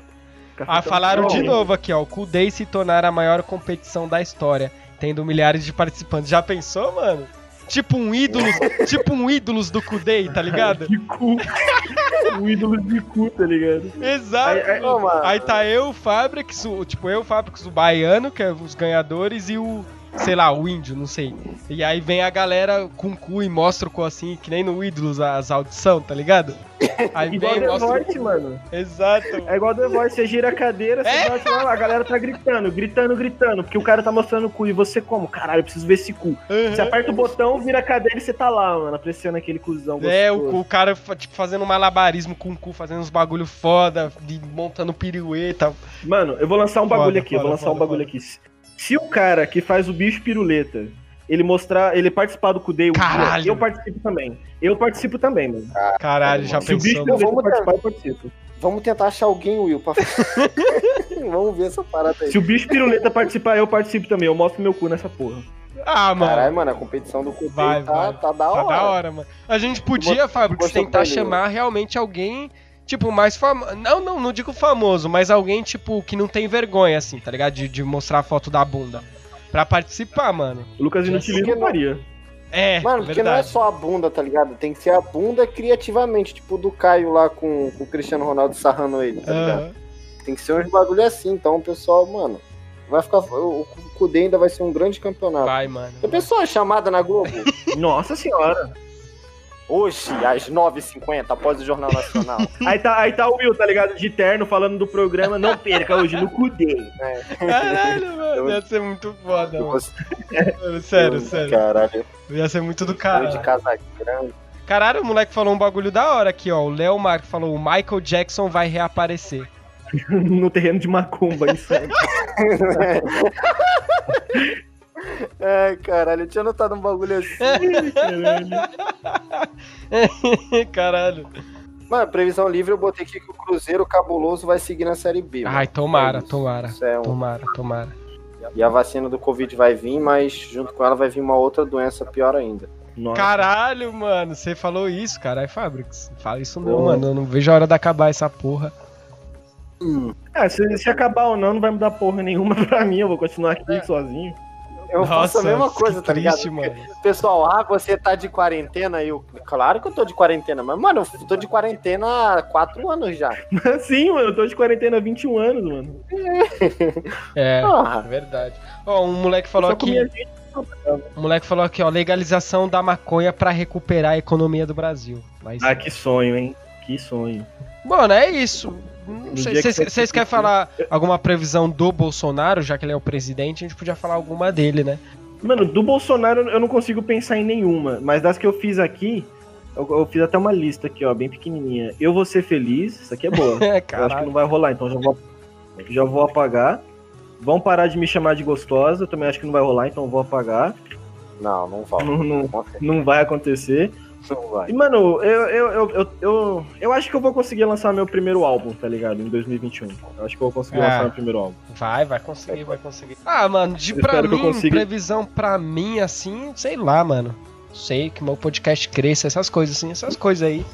Cafetão ah, falaram de, de novo aqui, ó. O Kudei se tornar a maior competição da história, tendo milhares de participantes. Já pensou, mano? Tipo um ídolo, tipo um ídolos do Kudei, tá ligado? De cu. um ídolo de cu, tá ligado? Exato. Aí, aí, aí tá eu, o Fabrics, o, tipo eu, o Fabrics, o baiano, que é os ganhadores, e o sei lá, o índio, não sei. E aí vem a galera com cu e mostra o cu assim, que nem no Ídolos as audições, tá ligado? Aí igual vem, The Voice, mano. Exato. É igual The Voice, você gira a cadeira, você é? bate lá, a galera tá gritando, gritando, gritando, porque o cara tá mostrando o cu e você como? Caralho, eu preciso ver esse cu. Uhum. Você aperta o botão, vira a cadeira e você tá lá, mano, apreciando aquele cuzão gostoso. É, o, o cara, tipo, fazendo malabarismo com o cu, fazendo uns bagulho foda, montando pirueta. Mano, eu vou lançar um bagulho foda, aqui, foda, eu vou lançar foda, um bagulho aqui. Se o cara que faz o bicho piruleta, ele mostrar, ele participar do Kudei, eu participo também. Eu participo também, mano. Caralho, já pensou. Se o bicho piruleta participar, eu participo. Vamos tentar achar alguém, Will, pra... Vamos ver essa parada aí. Se o bicho piruleta participar, eu participo também. Eu mostro meu cu nessa porra. Ah, mano. Caralho, mano, a competição do Kudei vai, tá, vai. tá da hora. Tá da hora, mano. A gente podia, Fábio, tentar chamar realmente alguém tipo, mais famoso. Não, não, não digo famoso, mas alguém, tipo, que não tem vergonha, assim, tá ligado? De, de mostrar a foto da bunda. Pra participar, mano. O Lucas Inutilismo faria. É, Mano, porque não é só a bunda, tá ligado? Tem que ser a bunda criativamente, tipo do Caio lá com, com o Cristiano Ronaldo sarrando ele, tá ligado? Uhum. Tem que ser uns bagulho assim, então o pessoal, mano, vai ficar. O, o Kudê ainda vai ser um grande campeonato. Vai, mano. A pessoa chamada na Globo. Nossa senhora. Hoje, às 9h50, após o Jornal Nacional. aí, tá, aí tá o Will, tá ligado? De terno, falando do programa. Não perca hoje no Cudê. É. Caralho, mano. Ia ser muito foda, mano. Sério, sério. Caralho. Ia ser muito do cara. De casa grande. Caralho, o moleque falou um bagulho da hora aqui, ó. O Léo Marco falou: o Michael Jackson vai reaparecer. no terreno de macumba, isso aí. Ai, caralho, eu tinha notado um bagulho assim. caralho. Mano, previsão livre eu botei aqui que o Cruzeiro cabuloso vai seguir na Série B. Ai, tomara, é tomara. É um... Tomara, tomara. E a vacina do Covid vai vir, mas junto com ela vai vir uma outra doença pior ainda. Nossa. Caralho, mano, você falou isso, caralho, Fabrics. Fala isso não, oh. mano. Eu não vejo a hora de acabar essa porra. Hum. É, se, se acabar ou não, não vai mudar porra nenhuma pra mim. Eu vou continuar aqui é. sozinho. Eu Nossa, faço a mesma coisa, tá triste, ligado? Mano. Pessoal, ah, você tá de quarentena? Eu, claro que eu tô de quarentena, mas, mano, eu tô de quarentena há quatro anos já. Sim, mano, eu tô de quarentena há 21 anos, mano. É, ah. verdade. Ó, um moleque falou aqui. Um moleque falou aqui, ó, legalização da maconha para recuperar a economia do Brasil. Mas, ah, que sonho, hein? Que sonho. Mano, é isso. Vocês querem falar alguma previsão do Bolsonaro, já que ele é o presidente? A gente podia falar alguma dele, né? Mano, do Bolsonaro eu não consigo pensar em nenhuma, mas das que eu fiz aqui, eu, eu fiz até uma lista aqui, ó, bem pequenininha. Eu vou ser feliz, isso aqui é boa. eu acho que não vai rolar, então já vou, já vou apagar. Vão parar de me chamar de gostosa, eu também acho que não vai rolar, então vou apagar. Não, não vai. Não, não, não vai acontecer. E, mano, eu, eu, eu, eu, eu, eu, acho que eu vou conseguir lançar meu primeiro álbum, tá ligado? Em 2021. Eu acho que eu vou conseguir é. lançar meu primeiro álbum. Vai, vai conseguir, vai conseguir. Ah, mano, de pra mim, consiga... previsão pra mim, assim, sei lá, mano. Sei que meu podcast cresça, essas coisas assim, essas coisas aí.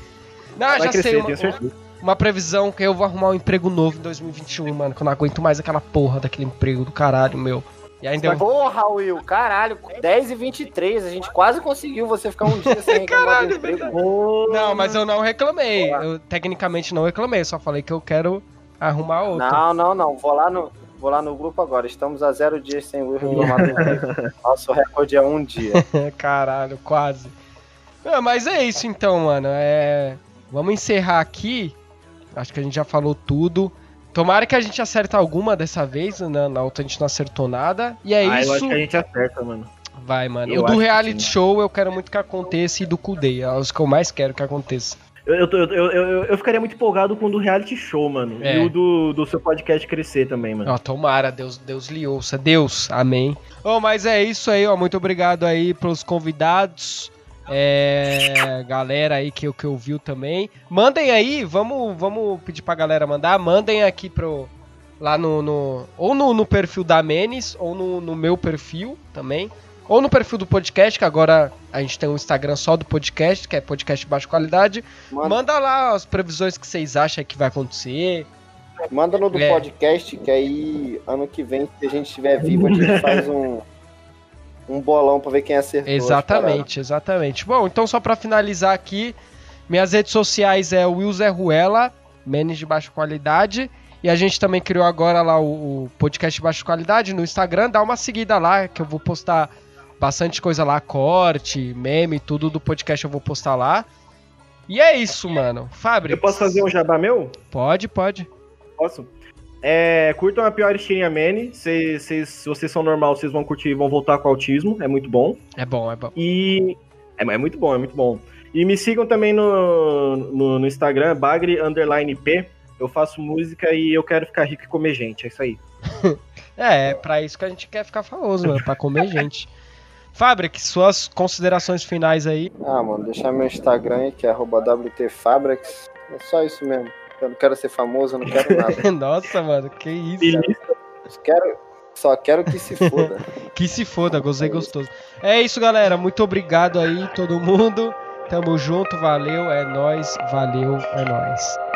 Não, vai já crescer, sei, uma, uma, uma, previsão que eu vou arrumar um emprego novo em 2021, mano, que eu não aguento mais aquela porra daquele emprego do caralho, meu. E ainda... Porra, Will, caralho, 10 e 23, a gente quase conseguiu você ficar um dia sem reclamar caralho, do Não, mas eu não reclamei. Eu tecnicamente não reclamei, só falei que eu quero arrumar outro. Não, não, não. Vou lá no, vou lá no grupo agora. Estamos a zero dias sem Will reclamar do Nosso recorde é um dia. caralho, quase. Não, mas é isso então, mano. É... Vamos encerrar aqui. Acho que a gente já falou tudo. Tomara que a gente acerte alguma dessa vez, né? Na outra a gente não acertou nada. E é ah, isso. Eu acho que a gente acerta, mano. Vai, mano. Eu o do reality show eu quero muito que aconteça e do Kudei. É os que eu mais quero que aconteça. Eu, eu, eu, eu, eu, ficaria muito empolgado com o do reality show, mano. É. E o do, do seu podcast crescer também, mano. Ó, tomara, Deus, Deus lhe ouça. Deus, amém. Oh, mas é isso aí, ó. Muito obrigado aí pelos convidados. É, galera aí que, que ouviu também. Mandem aí, vamos, vamos pedir pra galera mandar. Mandem aqui pro. Lá no. no ou no, no, perfil da Menes, ou no, no meu perfil também ou no perfil do podcast, que agora a gente tem um Instagram só do podcast, que é podcast de baixa qualidade. Manda, Manda lá as previsões que vocês acham que vai acontecer. Manda no do é. podcast, que aí ano que vem, se a gente estiver vivo, a gente faz um, um bolão pra ver quem acertou. Exatamente, exatamente. Bom, então só pra finalizar aqui, minhas redes sociais é Zé Ruela, menos de baixa qualidade. E a gente também criou agora lá o, o podcast de baixa qualidade no Instagram. Dá uma seguida lá, que eu vou postar bastante coisa lá, corte, meme, tudo do podcast eu vou postar lá. E é isso, mano. Fábrica. Eu posso fazer um jabá meu? Pode, pode. Posso? É, curtam a pior Steam Mane. Se, se, se vocês são normal, vocês vão curtir e vão voltar com o autismo. É muito bom. É bom, é bom. E. É, é muito bom, é muito bom. E me sigam também no, no, no Instagram, Bagre Underline P. Eu faço música e eu quero ficar rico e comer gente. É isso aí. é, é pra isso que a gente quer ficar famoso, mano. Pra comer gente. Fabric, suas considerações finais aí. Ah, mano, deixar meu Instagram aí, que é WTFabrics. É só isso mesmo. Eu não quero ser famoso, eu não quero nada. Nossa, mano, que isso. Quero, só quero que se foda. que se foda, gostei é gostoso. É isso, galera. Muito obrigado aí, todo mundo. Tamo junto, valeu, é nós, valeu, é nós.